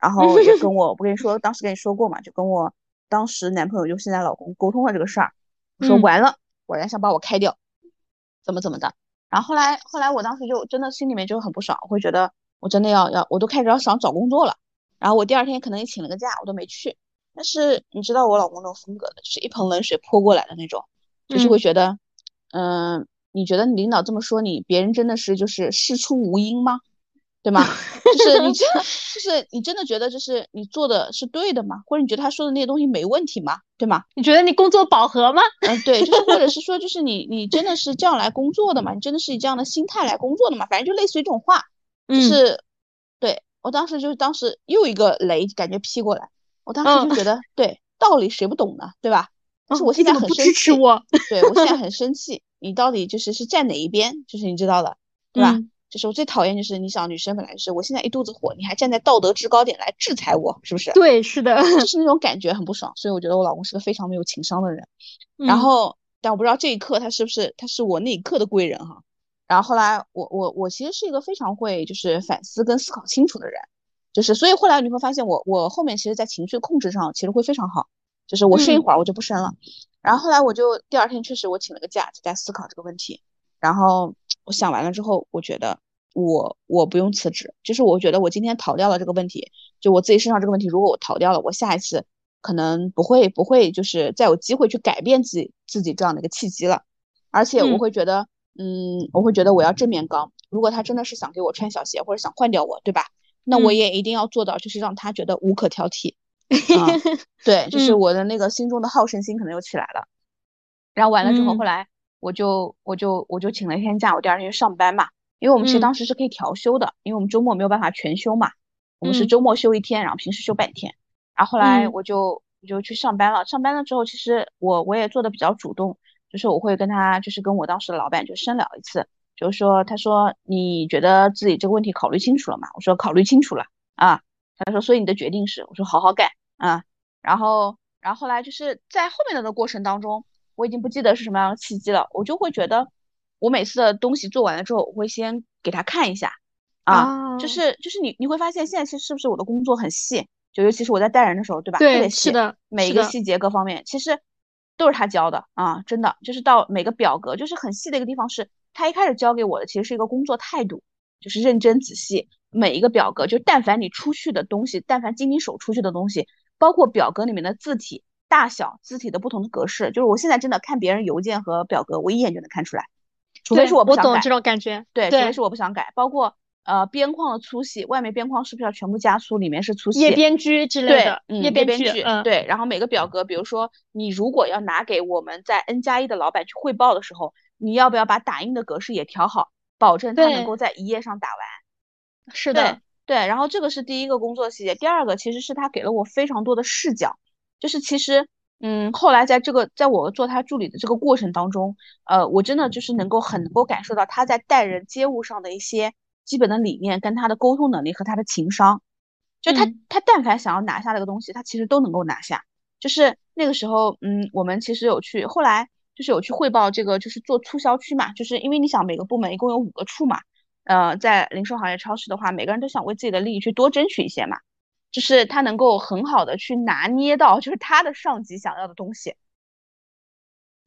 [SPEAKER 3] 然后也跟我不跟你说，当时跟你说过嘛，就跟我当时男朋友就现在老公沟通了这个事儿，我说完了，果然想把我开掉，怎么怎么的，然后后来后来我当时就真的心里面就很不爽，我会觉得我真的要要，我都开始要想找工作了，然后我第二天可能也请了个假，我都没去，但是你知道我老公那种风格的，就是一盆冷水泼过来的那种，就是会觉得。嗯，你觉得你领导这么说你，别人真的是就是事出无因吗？对吗？就是你真就是你真的觉得就是你做的是对的吗？或者你觉得他说的那些东西没问题吗？对吗？
[SPEAKER 1] 你觉得你工作饱和吗？
[SPEAKER 3] 嗯，对，就是或者是说就是你你真的是这样来工作的吗？你真的是以这样的心态来工作的吗？反正就类似于这种话，就是对我当时就是当时又一个雷感觉劈过来，我当时就觉得对道理谁不懂呢？对吧？但是我现在很生
[SPEAKER 1] 气，我
[SPEAKER 3] 对我现在 很生气。你到底就是是站哪一边？就是你知道的，对吧？就是我最讨厌就是你想女生本来是我现在一肚子火，你还站在道德制高点来制裁我，是不是？
[SPEAKER 1] 对，是的，
[SPEAKER 3] 就是那种感觉很不爽。所以我觉得我老公是个非常没有情商的人。然后，但我不知道这一刻他是不是他是我那一刻的贵人哈。然后后来我我我其实是一个非常会就是反思跟思考清楚的人，就是所以后来你会发现我我后面其实在情绪控制上其实会非常好，就是我睡一会儿我就不生了。然后后来我就第二天确实我请了个假在思考这个问题，然后。我想完了之后，我觉得我我不用辞职，就是我觉得我今天逃掉了这个问题，就我自己身上这个问题，如果我逃掉了，我下一次可能不会不会就是再有机会去改变自己自己这样的一个契机了，而且我会觉得，嗯，我会觉得我要正面刚，如果他真的是想给我穿小鞋或者想换掉我，对吧？那我也一定要做到，就是让他觉得无可挑剔。对，就是我的那个心中的好胜心可能又起来了。然后完了之后，后来。我就我就我就请了一天假，我第二天去上班嘛，因为我们其实当时是可以调休的，因为我们周末没有办法全休嘛，我们是周末休一天，然后平时休半天。然后后来我就我就去上班了，上班了之后，其实我我也做的比较主动，就是我会跟他就是跟我当时的老板就深聊一次，就是说他说你觉得自己这个问题考虑清楚了吗？我说考虑清楚了啊。他说所以你的决定是？我说好好干啊。然后然后后来就是在后面的的过程当中。我已经不记得是什么样的契机了，我就会觉得，我每次的东西做完了之后，我会先给他看一下，啊，就是就是你你会发现现在其实是不是我的工作很细，就尤其是我在带人的时候，对吧？
[SPEAKER 1] 对，是的，
[SPEAKER 3] 每一个细节各方面其实都是他教的啊，真的就是到每个表格，就是很细的一个地方是他一开始教给我的，其实是一个工作态度，就是认真仔细，每一个表格就但凡你出去的东西，但凡经你手出去的东西，包括表格里面的字体。大小字体的不同的格式，就是我现在真的看别人邮件和表格，我一眼就能看出来，除非是
[SPEAKER 1] 我
[SPEAKER 3] 不想改。
[SPEAKER 1] 我懂这种感觉。
[SPEAKER 3] 对，除非是我不想改。包括呃边框的粗细，外面边框是不是要全部加粗，里面是粗细？
[SPEAKER 1] 页边距之类的。
[SPEAKER 3] 对，
[SPEAKER 1] 页
[SPEAKER 3] 边距。
[SPEAKER 1] 嗯，
[SPEAKER 3] 对。然后每个表格，比如说你如果要拿给我们在 N 加一的老板去汇报的时候，你要不要把打印的格式也调好，保证他能够在一页上打完？
[SPEAKER 1] 是的。
[SPEAKER 3] 对，然后这个是第一个工作细节。第二个其实是他给了我非常多的视角，就是其实。嗯，后来在这个在我做他助理的这个过程当中，呃，我真的就是能够很能够感受到他在待人接物上的一些基本的理念，跟他的沟通能力和他的情商。就他他但凡想要拿下这个东西，他其实都能够拿下。就是那个时候，嗯，我们其实有去，后来就是有去汇报这个，就是做促销区嘛，就是因为你想每个部门一共有五个处嘛，呃，在零售行业超市的话，每个人都想为自己的利益去多争取一些嘛。就是他能够很好的去拿捏到，就是他的上级想要的东西，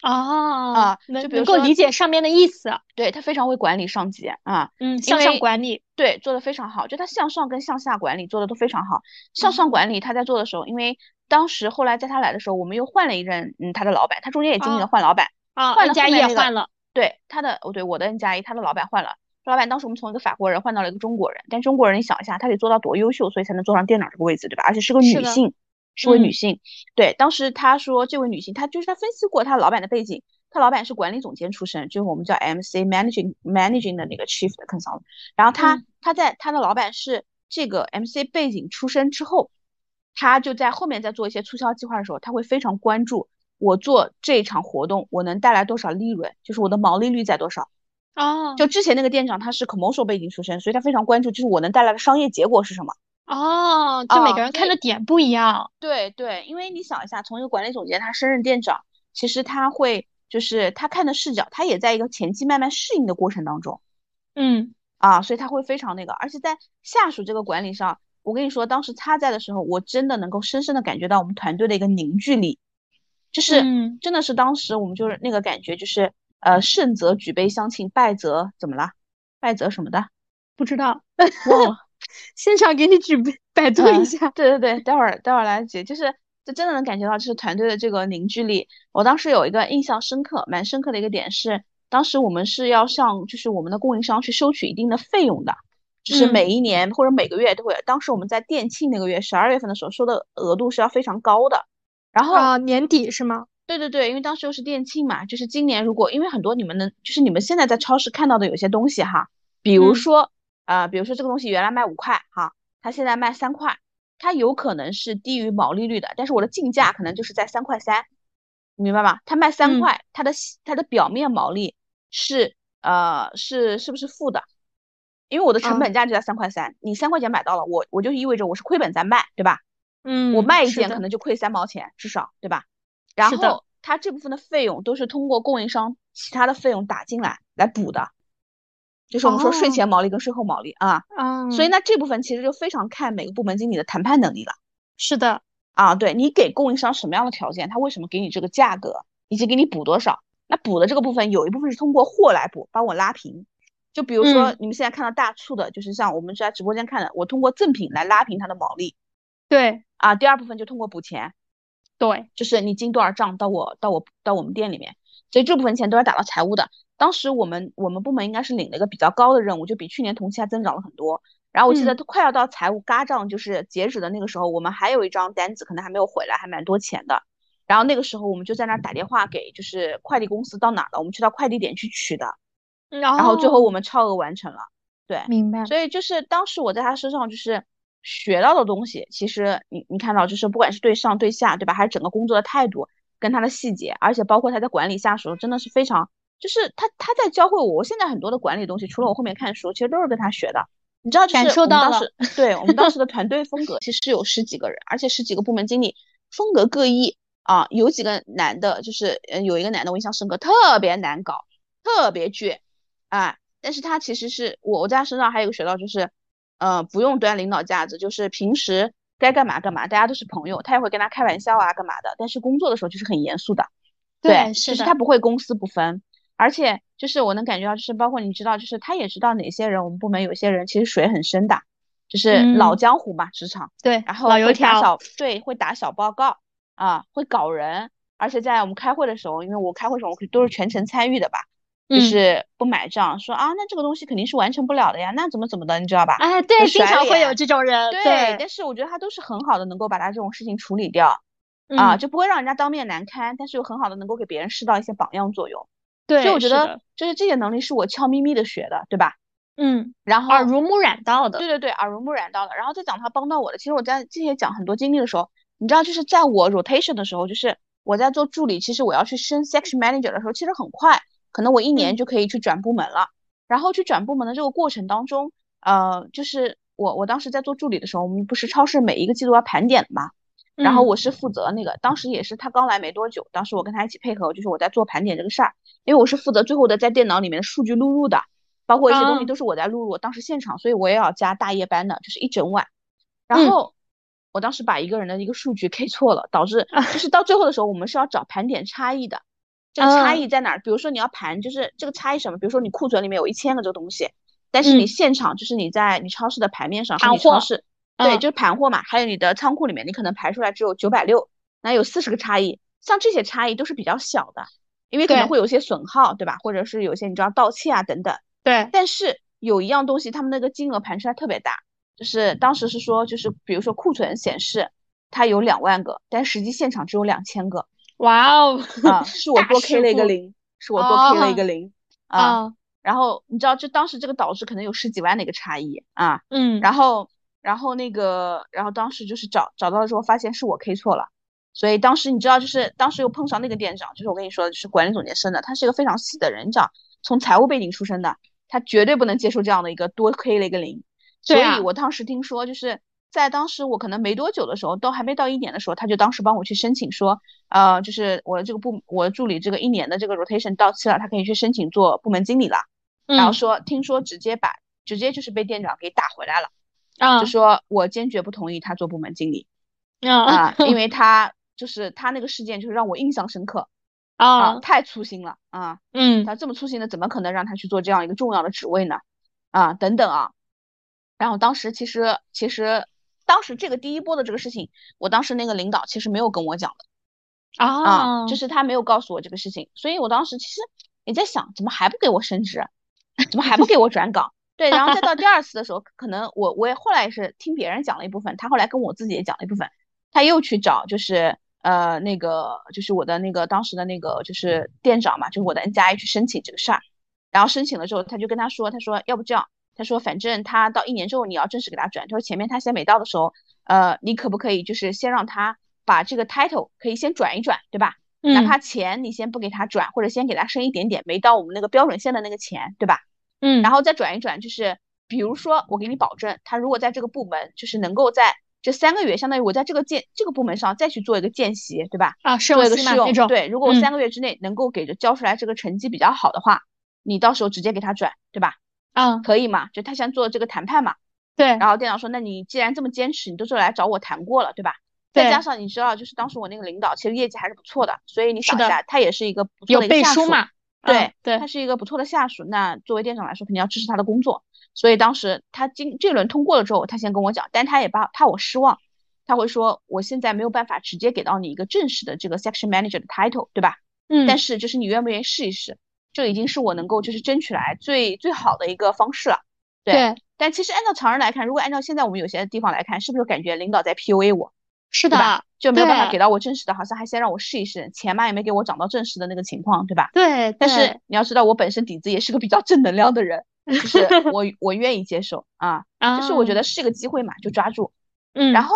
[SPEAKER 1] 哦
[SPEAKER 3] 啊，
[SPEAKER 1] 能能够理解上面的意思，
[SPEAKER 3] 对他非常会管理上级啊，
[SPEAKER 1] 嗯，向上管理，
[SPEAKER 3] 对，做的非常好，就他向上跟向下管理做的都非常好。向上管理他在做的时候，因为当时后来在他来的时候，我们又换了一任，嗯，他的老板，他中间也经历了换老板，
[SPEAKER 1] 啊，
[SPEAKER 3] 换了
[SPEAKER 1] 加一也换了，
[SPEAKER 3] 对，他的哦对，我的 N 加一，他的老板换了。老板当时我们从一个法国人换到了一个中国人，但中国人你想一下，他得做到多优秀，所以才能坐上店长这个位置，对吧？而且是个女性，是位女性。对，当时他说这位女性，她就是她分析过他老板的背景，他老板是管理总监出身，就是我们叫 MC managing managing 的那个 chief 的 consultant。然后他他在他的老板是这个 MC 背景出身之后，他就在后面在做一些促销计划的时候，他会非常关注我做这一场活动我能带来多少利润，就是我的毛利率在多少。
[SPEAKER 1] 哦，
[SPEAKER 3] 就之前那个店长他是 commercial 背景出身，所以他非常关注，就是我能带来的商业结果是什么。
[SPEAKER 1] 哦，就每个人看的点不一样。
[SPEAKER 3] 对对，因为你想一下，从一个管理总监他升任店长，其实他会就是他看的视角，他也在一个前期慢慢适应的过程当中。
[SPEAKER 1] 嗯，
[SPEAKER 3] 啊，所以他会非常那个，而且在下属这个管理上，我跟你说，当时他在的时候，我真的能够深深的感觉到我们团队的一个凝聚力，就是真的是当时我们就是那个感觉就是。呃，胜则举杯相庆，败则怎么了？败则什么的？
[SPEAKER 1] 不知道，
[SPEAKER 3] 忘 了。
[SPEAKER 1] 现场给你举杯，百度一下。
[SPEAKER 3] 对对对，待会儿待会儿来举，就是就真的能感觉到，就是团队的这个凝聚力。我当时有一个印象深刻、蛮深刻的一个点是，当时我们是要向就是我们的供应商去收取一定的费用的，就是每一年或者每个月都会。当时我们在店庆那个月，十二月份的时候收的额度是要非常高的。然后
[SPEAKER 1] 啊，年底是吗？
[SPEAKER 3] 对对对，因为当时又是店庆嘛，就是今年如果因为很多你们能，就是你们现在在超市看到的有些东西哈，比如说呃，比如说这个东西原来卖五块哈，它现在卖三块，它有可能是低于毛利率的，但是我的进价可能就是在三块三，你明白吗？它卖三块，它的它的表面毛利是呃是是不是负的？因为我的成本价就在三块三，你三块钱买到了，我我就意味着我是亏本在卖，对吧？
[SPEAKER 1] 嗯，
[SPEAKER 3] 我卖一件可能就亏三毛钱，至少对吧？然后它这部分的费用都是通过供应商其他的费用打进来来补的，就是我们说税前毛利跟税后毛利啊。
[SPEAKER 1] 嗯，
[SPEAKER 3] 所以那这部分其实就非常看每个部门经理的谈判能力了。
[SPEAKER 1] 是的，
[SPEAKER 3] 啊，对你给供应商什么样的条件，他为什么给你这个价格，以及给你补多少？那补的这个部分有一部分是通过货来补，帮我拉平。就比如说你们现在看到大促的，就是像我们在直播间看的，我通过赠品来拉平它的毛利。
[SPEAKER 1] 对
[SPEAKER 3] 啊，第二部分就通过补钱。
[SPEAKER 1] 对，
[SPEAKER 3] 就是你进多少账到我到我到我们店里面，所以这部分钱都是打到财务的。当时我们我们部门应该是领了一个比较高的任务，就比去年同期还增长了很多。然后我记得都快要到财务嘎账就是截止的那个时候，我们还有一张单子可能还没有回来，还蛮多钱的。然后那个时候我们就在那儿打电话给就是快递公司到哪了，我们去到快递点去取的。然后最后我们超额完成了。对，
[SPEAKER 1] 明白。
[SPEAKER 3] 所以就是当时我在他身上就是。学到的东西，其实你你看到就是不管是对上对下，对吧？还是整个工作的态度跟他的细节，而且包括他在管理下属，真的是非常，就是他他在教会我。我现在很多的管理东西，除了我后面看书，其实都是跟他学的。你知道，就是我们当时对我们当时的 团队风格，其实有十几个人，而且十几个部门经理风格各异啊。有几个男的，就是嗯有一个男的我印象深刻，特别难搞，特别倔，哎，但是他其实是我我在他身上还有个学到就是。呃，不用端领导架子，就是平时该干嘛干嘛，大家都是朋友，他也会跟他开玩笑啊，干嘛的。但是工作的时候就是很严肃的，
[SPEAKER 1] 对，
[SPEAKER 3] 就是他不会公私不分，而且就是我能感觉到，就是包括你知道，就是他也知道哪些人，我们部门有些人其实水很深的，就是老江湖嘛，职场，
[SPEAKER 1] 对，
[SPEAKER 3] 然后
[SPEAKER 1] 老油条，
[SPEAKER 3] 对，会打小报告啊，会搞人，而且在我们开会的时候，因为我开会时候我都是全程参与的吧。就是不买账，说啊，那这个东西肯定是完成不了的呀，那怎么怎么的，你知道吧？
[SPEAKER 1] 哎，对，经常会有这种人。
[SPEAKER 3] 对，但是我觉得他都是很好的，能够把他这种事情处理掉，啊，就不会让人家当面难堪，但是又很好的能够给别人施到一些榜样作用。
[SPEAKER 1] 对，
[SPEAKER 3] 所以我觉得就是这些能力是我悄咪咪的学的，对吧？
[SPEAKER 1] 嗯，
[SPEAKER 3] 然后
[SPEAKER 1] 耳濡目染到的。
[SPEAKER 3] 对对对，耳濡目染到的。然后再讲他帮到我的，其实我在这些讲很多经历的时候，你知道，就是在我 rotation 的时候，就是我在做助理，其实我要去升 section manager 的时候，其实很快。可能我一年就可以去转部门了，然后去转部门的这个过程当中，呃，就是我我当时在做助理的时候，我们不是超市每一个季度要盘点嘛，然后我是负责那个，当时也是他刚来没多久，当时我跟他一起配合，就是我在做盘点这个事儿，因为我是负责最后的在电脑里面的数据录入的，包括一些东西都是我在录入，当时现场，所以我也要加大夜班的，就是一整晚，然后我当时把一个人的一个数据 K 错了，导致就是到最后的时候，我们是要找盘点差异的。这个差异在哪儿？比如说你要盘，就是这个差异什么？比如说你库存里面有一千个这个东西，但是你现场就是你在你超市的盘面上，
[SPEAKER 1] 你
[SPEAKER 3] 超市，对，就是盘货嘛。还有你的仓库里面，你可能排出来只有九百六，那有四十个差异。像这些差异都是比较小的，因为可能会有些损耗，对吧？或者是有些你知道盗窃啊等等。
[SPEAKER 1] 对。
[SPEAKER 3] 但是有一样东西，他们那个金额盘出来特别大，就是当时是说，就是比如说库存显示它有两万个，但实际现场只有两千个。
[SPEAKER 1] 哇哦，
[SPEAKER 3] 啊，是我多 K 了一个零，是我多 K 了一个零啊。然后你知道，就当时这个导致可能有十几万的一个差异啊。
[SPEAKER 1] 嗯。
[SPEAKER 3] 然后，然后那个，然后当时就是找找到了之后，发现是我 K 错了。所以当时你知道，就是当时又碰上那个店长，就是我跟你说的，就是管理总监升的，他是一个非常细的人，你知道，从财务背景出身的，他绝对不能接受这样的一个多 K 了一个零。所以我当时听说就是。在当时我可能没多久的时候，都还没到一年的时候，他就当时帮我去申请说，呃，就是我这个部我助理这个一年的这个 rotation 到期了，他可以去申请做部门经理了。然后说听说直接把直接就是被店长给打回来了，啊就说我坚决不同意他做部门经理，啊，因为 他就是他那个事件就是让我印象深刻，啊，太粗心了啊，
[SPEAKER 1] 嗯，
[SPEAKER 3] 他这么粗心的，怎么可能让他去做这样一个重要的职位呢？啊，等等啊，然后当时其实其实。当时这个第一波的这个事情，我当时那个领导其实没有跟我讲的啊，就是他没有告诉我这个事情，所以我当时其实也在想，怎么还不给我升职，怎么还不给我转岗？对，然后再到第二次的时候，可能我我也后来也是听别人讲了一部分，他后来跟我自己也讲了一部分，他又去找就是呃那个就是我的那个当时的那个就是店长嘛，就是我的 N 加 I 去申请这个事儿，然后申请了之后，他就跟他说，他说要不这样。他说，反正他到一年之后你要正式给他转。他说前面他先没到的时候，呃，你可不可以就是先让他把这个 title 可以先转一转，对吧？
[SPEAKER 1] 嗯。
[SPEAKER 3] 哪怕钱你先不给他转，或者先给他升一点点，没到我们那个标准线的那个钱，对吧？
[SPEAKER 1] 嗯。
[SPEAKER 3] 然后再转一转，就是比如说我给你保证，他如果在这个部门就是能够在这三个月，相当于我在这个见这个部门上再去做一个见习，对吧？
[SPEAKER 1] 啊，
[SPEAKER 3] 做一个试用，
[SPEAKER 1] 对。
[SPEAKER 3] 如果我三个月之内能够给着交出来这个成绩比较好的话，你到时候直接给他转，对吧？
[SPEAKER 1] 嗯，
[SPEAKER 3] 可以嘛？就他先做这个谈判嘛。
[SPEAKER 1] 对。
[SPEAKER 3] 然后店长说，那你既然这么坚持，你都是来找我谈过了，对吧？再加上你知道，就是当时我那个领导其实业绩还是不错的，所以你想一下，他也是一个不错的下属
[SPEAKER 1] 嘛。
[SPEAKER 3] 对
[SPEAKER 1] 对，
[SPEAKER 3] 他是一个不错的下属。那作为店长来说，肯定要支持他的工作。所以当时他今这轮通过了之后，他先跟我讲，但他也怕怕我失望，他会说我现在没有办法直接给到你一个正式的这个 section manager 的 title，对吧？
[SPEAKER 1] 嗯。
[SPEAKER 3] 但是就是你愿不愿意试一试，这已经是我能够就是争取来最最好的一个方式了。对。但其实按照常人来看，如果按照现在我们有些地方来看，是不是感觉领导在 PUA 我？
[SPEAKER 1] 是的，
[SPEAKER 3] 就没有办法给到我正式的，好像还先让我试一试，钱嘛也没给我涨到正式的那个情况，对吧？
[SPEAKER 1] 对。
[SPEAKER 3] 但是你要知道，我本身底子也是个比较正能量的人，就是 我我愿意接受啊，就是我觉得是个机会嘛，就抓住。
[SPEAKER 1] 嗯。
[SPEAKER 3] 然后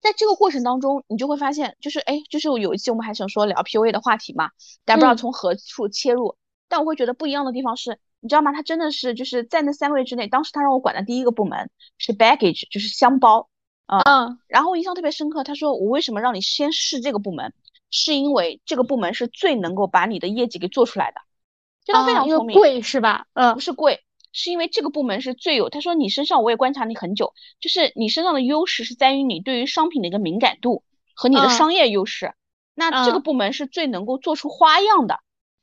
[SPEAKER 3] 在这个过程当中，你就会发现，就是哎，就是有一期我们还想说聊 PUA 的话题嘛，但不知道从何处切入。但我会觉得不一样的地方是，你知道吗？他真的是就是在那三个月之内，当时他让我管的第一个部门是 baggage，就是箱包。嗯，然后我印象特别深刻。他说：“我为什么让你先试这个部门？是因为这个部门是最能够把你的业绩给做出来的。就他非常聪明，
[SPEAKER 1] 贵是吧？嗯，
[SPEAKER 3] 不是贵，是因为这个部门是最有。他说你身上我也观察你很久，就是你身上的优势是在于你对于商品的一个敏感度和你的商业优势。那这个部门是最能够做出花样的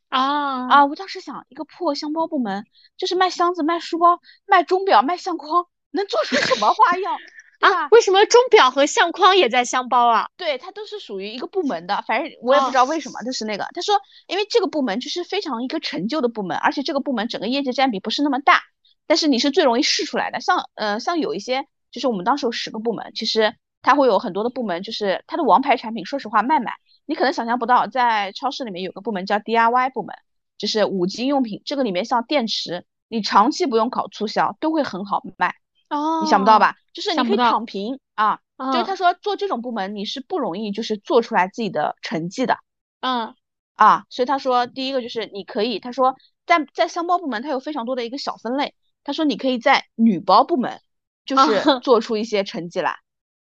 [SPEAKER 1] 啊
[SPEAKER 3] 啊！我当时想，一个破箱包部门，就是卖箱子、卖书包、卖钟表、卖相框，能做出什么花样？”
[SPEAKER 1] 啊，为什么钟表和相框也在箱包啊？
[SPEAKER 3] 对，它都是属于一个部门的，反正我也不知道为什么，就是那个他说，因为这个部门就是非常一个陈旧的部门，而且这个部门整个业绩占比不是那么大，但是你是最容易试出来的。像呃像有一些，就是我们当时有十个部门，其实它会有很多的部门，就是它的王牌产品，说实话卖卖，你可能想象不到，在超市里面有个部门叫 DIY 部门，就是五金用品，这个里面像电池，你长期不用搞促销都会很好卖。
[SPEAKER 1] 哦，
[SPEAKER 3] 你想不到吧？就是你可以躺平啊，就是他说做这种部门你是不容易就是做出来自己的成绩的，
[SPEAKER 1] 嗯。
[SPEAKER 3] 啊，所以他说第一个就是你可以，他说在在箱包部门它有非常多的一个小分类，他说你可以在女包部门就是 做出一些成绩来，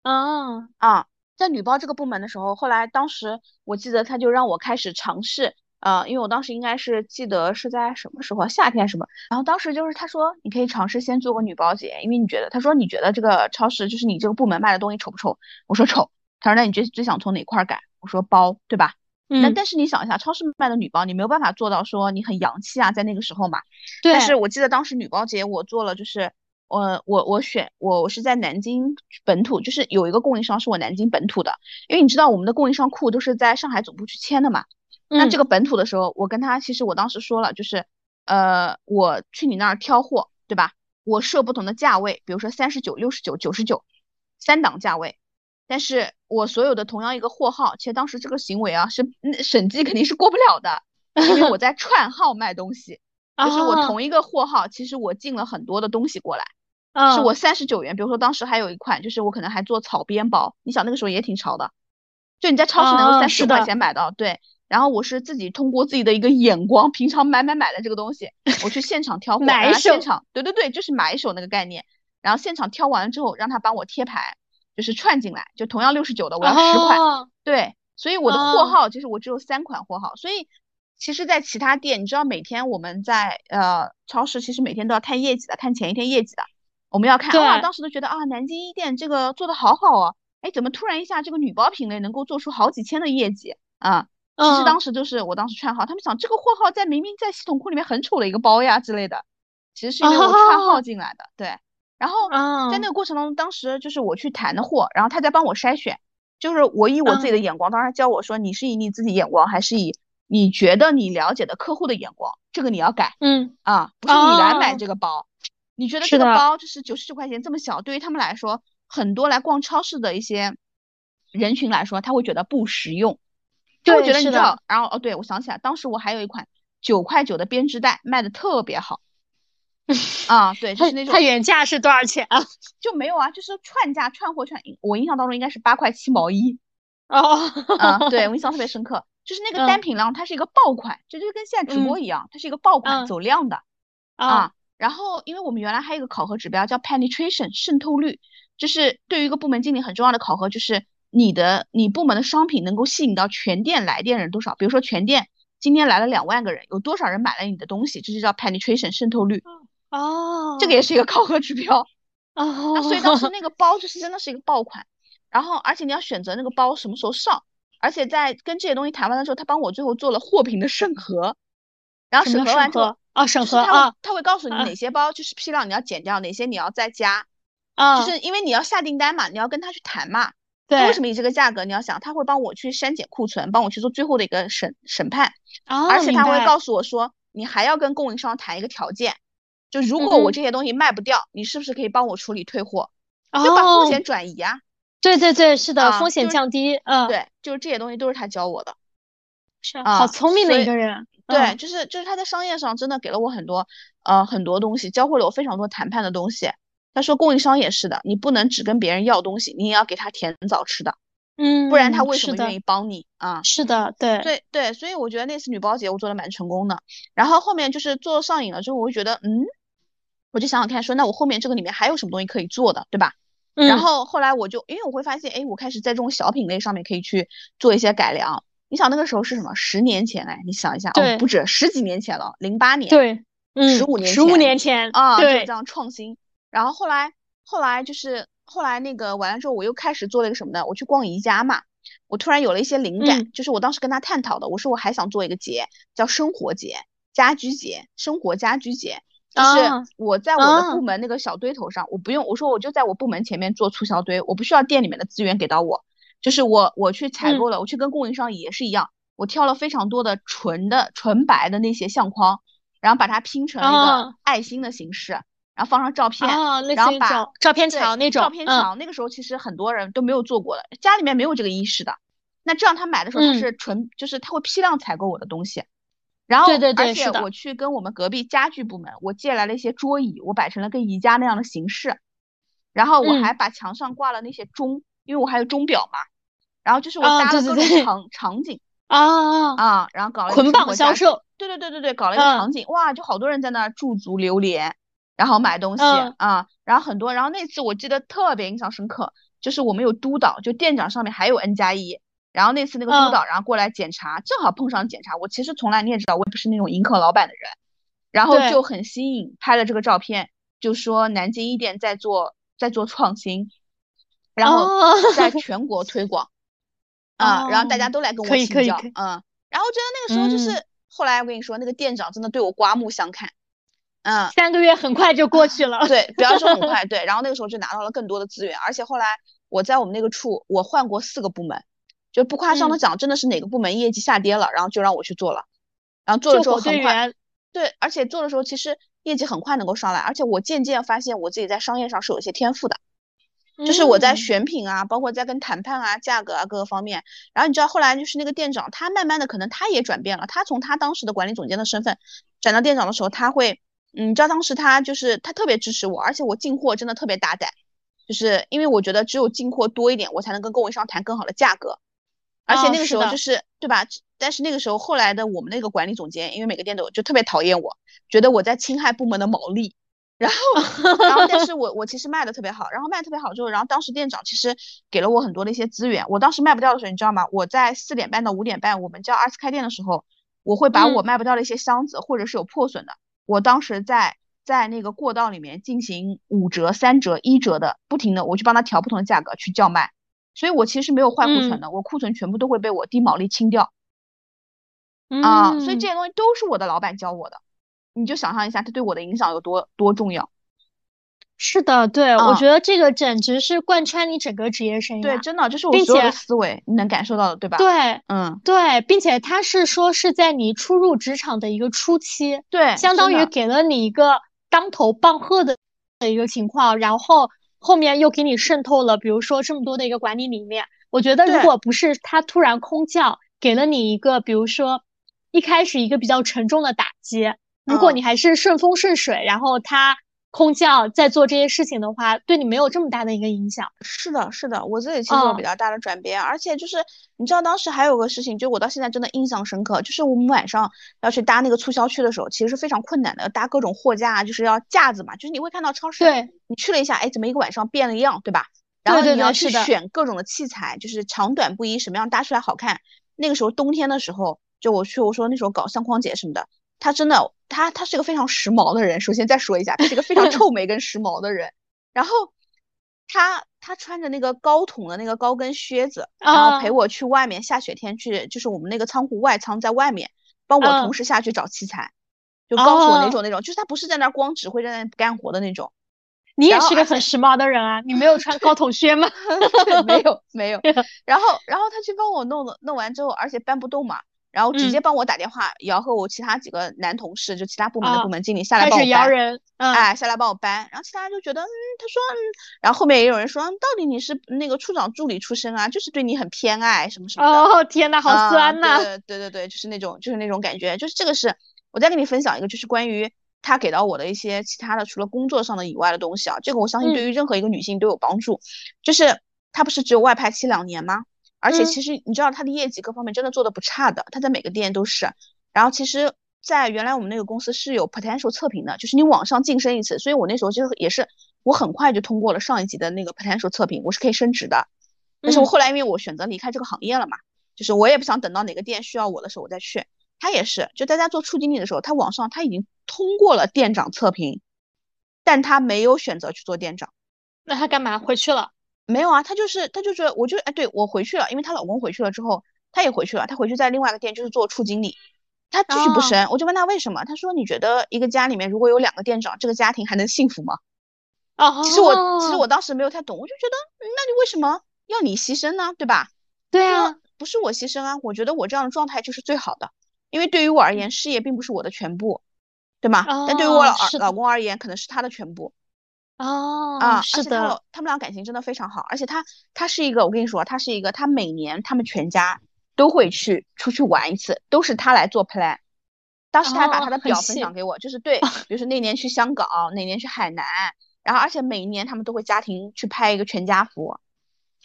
[SPEAKER 1] 嗯。
[SPEAKER 3] 啊，在女包这个部门的时候，后来当时我记得他就让我开始尝试。呃，因为我当时应该是记得是在什么时候，夏天什么，然后当时就是他说你可以尝试先做个女包姐，因为你觉得他说你觉得这个超市就是你这个部门卖的东西丑不丑？我说丑。他说那你最最想从哪块改？我说包，对吧？
[SPEAKER 1] 嗯。
[SPEAKER 3] 那但是你想一下，超市卖的女包你没有办法做到说你很洋气啊，在那个时候嘛。
[SPEAKER 1] 对。
[SPEAKER 3] 但是我记得当时女包节我做了，就是我我我选我我是在南京本土，就是有一个供应商是我南京本土的，因为你知道我们的供应商库都是在上海总部去签的嘛。那这个本土的时候，我跟他其实我当时说了，就是，呃，我去你那儿挑货，对吧？我设不同的价位，比如说三十九、六十九、九十九，三档价位。但是我所有的同样一个货号，其实当时这个行为啊，是审计肯定是过不了的，因为我在串号卖东西，就是我同一个货号，其实我进了很多的东西过来，是我三十九元。比如说当时还有一款，就是我可能还做草编包，你想那个时候也挺潮的，就你在超市能够三十块钱买到，对。然后我是自己通过自己的一个眼光，平常买买买的这个东西，我去现场挑货，
[SPEAKER 1] 买手，
[SPEAKER 3] 现场，对对对，就是买手那个概念。然后现场挑完了之后，让他帮我贴牌，就是串进来，就同样六十九的，我要十块。对，所以我的货号就是我只有三款货号。所以其实，在其他店，你知道每天我们在呃超市，其实每天都要看业绩的，看前一天业绩的。我们要看啊，当时都觉得啊，南京一店这个做的好好啊，哎，怎么突然一下这个女包品类能够做出好几千的业绩啊？其实当时就是我当时串号，他们想这个货号在明明在系统库里面很丑的一个包呀之类的，其实是因为我串号 进来的，对。然后在那个过程当中，当时就是我去谈的货，然后他在帮我筛选，就是我以我自己的眼光，当时教我说你是以你自己眼光，还是以你觉得你了解的客户的眼光，这个你要改，
[SPEAKER 1] 嗯
[SPEAKER 3] 啊，不是你来买这个包，你觉得这个包就是九十九块钱这么小，对于他们来说，很多来逛超市的一些人群来说，他会觉得不实用。就会觉得你知道，然后哦，对我想起来，当时我还有一款九块九的编织袋卖的特别好，啊，对，就是那种
[SPEAKER 1] 它原价是多少钱啊？
[SPEAKER 3] 就没有啊，就是串价串货串，我印象当中应该是八块七毛一。
[SPEAKER 1] 哦，
[SPEAKER 3] 啊，对我 印象特别深刻，就是那个单品量它是一个爆款，就就跟现在直播一样，它是一个爆款走量的，啊，然后因为我们原来还有一个考核指标叫 penetration 渗透率，就是对于一个部门经理很重要的考核，就是你的你部门的商品能够吸引到全店来电人多少。比如说全店今天来了两万个人，有多少人买了你的东西，这就叫 penetration 渗透率。
[SPEAKER 1] 哦，
[SPEAKER 3] 这个也是一个考核指标。
[SPEAKER 1] 哦，
[SPEAKER 3] 所以当时那个包就是真的是一个爆款。然后而且你要选择那个包什么时候上。而且在跟这些东西谈完的时候，他帮我最后做了货品的审核，然后审核完之后，
[SPEAKER 1] 啊，审核
[SPEAKER 3] 啊，他会告诉你哪些包就是批量你要减掉，哪些你要再加，
[SPEAKER 1] 啊，
[SPEAKER 3] 就是因为你要下订单嘛，你要跟他去谈嘛，
[SPEAKER 1] 对，
[SPEAKER 3] 为什么以这个价格？你要想他会帮我去删减库存，帮我去做最后的一个审审判，
[SPEAKER 1] 哦，
[SPEAKER 3] 而且他会告诉我说，你还要跟供应商谈一个条件，就如果我这些东西卖不掉，你是不是可以帮我处理退货，就把风险转移啊。
[SPEAKER 1] 对对对，是的，风险降低，嗯，
[SPEAKER 3] 对，就是这些东西都是他教我的，
[SPEAKER 1] 是啊，好聪明的一个人，
[SPEAKER 3] 对，就是就是他在商业上真的给了我很多，呃，很多东西，教会了我非常多谈判的东西。他说供应商也是的，你不能只跟别人要东西，你也要给他甜枣吃的，
[SPEAKER 1] 嗯，
[SPEAKER 3] 不然他为什么愿意帮你啊？
[SPEAKER 1] 是的，对，
[SPEAKER 3] 对对，所以我觉得那次女包节我做的蛮成功的。然后后面就是做上瘾了之后，我就觉得，嗯，我就想想看，说那我后面这个里面还有什么东西可以做的，对吧？然后后来我就，因为我会发现，哎，我开始在这种小品类上面可以去做一些改良。你想那个时候是什么？十年前哎，你想一下，哦，不止十几年前了，零八年，
[SPEAKER 1] 对，嗯，
[SPEAKER 3] 十五年，
[SPEAKER 1] 十五年前
[SPEAKER 3] 啊，
[SPEAKER 1] 对，
[SPEAKER 3] 这样创新。然后后来，后来就是后来那个完了之后，我又开始做了一个什么呢？我去逛宜家嘛，我突然有了一些灵感，就是我当时跟他探讨的，我说我还想做一个节，叫生活节、家居节、生活家居节。就是我在我的部门那个小堆头上，我不用我说我就在我部门前面做促销堆，我不需要店里面的资源给到我，就是我我去采购了，我去跟供应商也是一样，我挑了非常多的纯的纯白的那些相框，然后把它拼成一个爱心的形式，然后放上照片，然后把
[SPEAKER 1] 照片墙那种
[SPEAKER 3] 照片墙，那个时候其实很多人都没有做过的，家里面没有这个意识的，那这样他买的时候他是纯就是他会批量采购我的东西。然后，
[SPEAKER 1] 对对对，
[SPEAKER 3] 而且我去跟我们隔壁家具部门，我借来了一些桌椅，我摆成了跟宜家那样的形式。然后我还把墙上挂了那些钟，因为我还有钟表嘛。然后就是我搭了各种场场景
[SPEAKER 1] 啊
[SPEAKER 3] 啊，然后搞了
[SPEAKER 1] 捆绑销售。
[SPEAKER 3] 对对对对对，搞了一个场景，哇，就好多人在那儿驻足流连，然后买东西啊，然后很多，然后那次我记得特别印象深刻，就是我们有督导，就店长上面还有 N 加一。然后那次那个督导，然后过来检查，正好碰上检查。我其实从来你也知道，我也不是那种迎客老板的人，然后就很新颖，拍了这个照片，就说南京一店在做在做创新，然后在 全国推广，啊，然后大家都来跟我请教，嗯，然后觉得那个时候就是后来我跟你说，那个店长真的对我刮目相看，嗯，
[SPEAKER 1] 三个月很快就过去了，
[SPEAKER 3] 对，不要说很快，对，然后那个时候就拿到了更多的资源，而且后来我在我们那个处，我换过四个部门。就不夸张的讲，真的是哪个部门业绩下跌了，然后就让我去做了，然后做了之后很快，对，而且做的时候其实业绩很快能够上来，而且我渐渐发现我自己在商业上是有一些天赋的，就是我在选品啊，包括在跟谈判啊、价格啊各个方面。然后你知道后来就是那个店长，他慢慢的可能他也转变了，他从他当时的管理总监的身份转到店长的时候，他会，嗯，你知道当时他就是他特别支持我，而且我进货真的特别大胆，就是因为我觉得只有进货多一点，我才能跟供应商谈更好的价格。而且那个时候就是对吧？但是那个时候后来的我们那个管理总监，因为每个店都就特别讨厌我，觉得我在侵害部门的毛利。然后，然后但是我我其实卖的特别好，然后卖特别好之后，然后当时店长其实给了我很多的一些资源。我当时卖不掉的时候，你知道吗？我在四点半到五点半，我们叫二次开店的时候，我会把我卖不掉的一些箱子或者是有破损的，我当时在在那个过道里面进行五折、三折、一折的，不停的我去帮他调不同的价格去叫卖。所以我其实没有坏库存的，我库存全部都会被我低毛利清掉，啊，所以这些东西都是我的老板教我的，你就想象一下他对我的影响有多多重要。
[SPEAKER 1] 是的，对，我觉得这个简直是贯穿你整个职业生涯，
[SPEAKER 3] 对，真的，这是我所有的思维，你能感受到的，对吧？
[SPEAKER 1] 对，
[SPEAKER 3] 嗯，
[SPEAKER 1] 对，并且他是说是在你初入职场的一个初期，
[SPEAKER 3] 对，
[SPEAKER 1] 相当于给了你一个当头棒喝的的一个情况，然后。后面又给你渗透了，比如说这么多的一个管理理念，我觉得如果不是他突然空降，给了你一个，比如说一开始一个比较沉重的打击，如果你还是顺风顺水，然后他空降在做这些事情的话，对你没有这么大的一个影响。
[SPEAKER 3] 是的，是的，我自己其实有比较大的转变，而且就是你知道当时还有个事情，就我到现在真的印象深刻，就是我们晚上要去搭那个促销区的时候，其实是非常困难的，要搭各种货架，就是要架子嘛，就是你会看到超市，
[SPEAKER 1] 对，
[SPEAKER 3] 你去了一下，哎，怎么一个晚上变了样，对吧？然后你要去选各种的器材，就是长短不一，什么样搭出来好看。那个时候冬天的时候，就我去，我说那时候搞相框节什么的，他真的，他他是个非常时髦的人。首先再说一下，他是个非常臭美跟时髦的人。然后他他穿着那个高筒的那个高跟靴子，然后陪我去外面下雪天去，就是我们那个仓库外仓在外面，帮我同时下去找器材，就告诉我哪种那种，就是他不是在那儿光指挥在那干活的那种。
[SPEAKER 1] 你也是个很时髦的人啊！你没有穿高筒靴吗？
[SPEAKER 3] 没有，没有。然后，然后他去帮我弄了，弄完之后，而且搬不动嘛，然后直接帮我打电话，摇和我其他几个男同事，就其他部门的部门经理下来帮我
[SPEAKER 1] 搬。摇人，
[SPEAKER 3] 哎，下来帮我搬。然后其他人就觉得，嗯，他说，嗯，然后后面也有人说，到底你是那个处长助理出身啊，就是对你很偏爱什么什么的。
[SPEAKER 1] 哦，天呐，好酸呐！
[SPEAKER 3] 对对对，就是那种，就是那种感觉。就是这个是，我再跟你分享一个，就是关于。他给到我的一些其他的，除了工作上的以外的东西啊，这个我相信对于任何一个女性都有帮助。就是他不是只有外派期两年吗？而且其实你知道他的业绩各方面真的做的不差的，他在每个店都是。然后其实，在原来我们那个公司是有 potential 测评的，就是你往上晋升一次。所以我那时候就也是，我很快就通过了上一级的那个 potential 测评，我是可以升职的。但是我后来因为我选择离开这个行业了嘛，就是我也不想等到哪个店需要我的时候我再去。他也是，就大家做处经理的时候，他网上他已经通过了店长测评，但他没有选择去做店长。
[SPEAKER 1] 那他干嘛回去了？
[SPEAKER 3] 没有啊，她就是她就是我就哎，对我回去了，因为她老公回去了之后，她也回去了，她回去在另外一个店就是做处经理，她继续不升。我就问她为什么，她说你觉得一个家里面如果有两个店长，这个家庭还能幸福吗？
[SPEAKER 1] 哦，
[SPEAKER 3] 其实我其实我当时没有太懂，我就觉得那你为什么要你牺牲呢？对吧？
[SPEAKER 1] 对啊，
[SPEAKER 3] 不是我牺牲啊，我觉得我这样的状态就是最好的。因为对于我而言，事业并不是我的全部，对吗？但对于我老老公而言，可能是他的全部。
[SPEAKER 1] 哦，
[SPEAKER 3] 啊，
[SPEAKER 1] 是的，
[SPEAKER 3] 他们俩感情真的非常好，而且他他是一个，我跟你说，他是一个，他每年他们全家都会去出去玩一次，都是他来做 plan。当时他还把他的表分享给我，就是对，比如说那年去香港，哪年去海南，然后而且每一年他们都会家庭去拍一个全家福。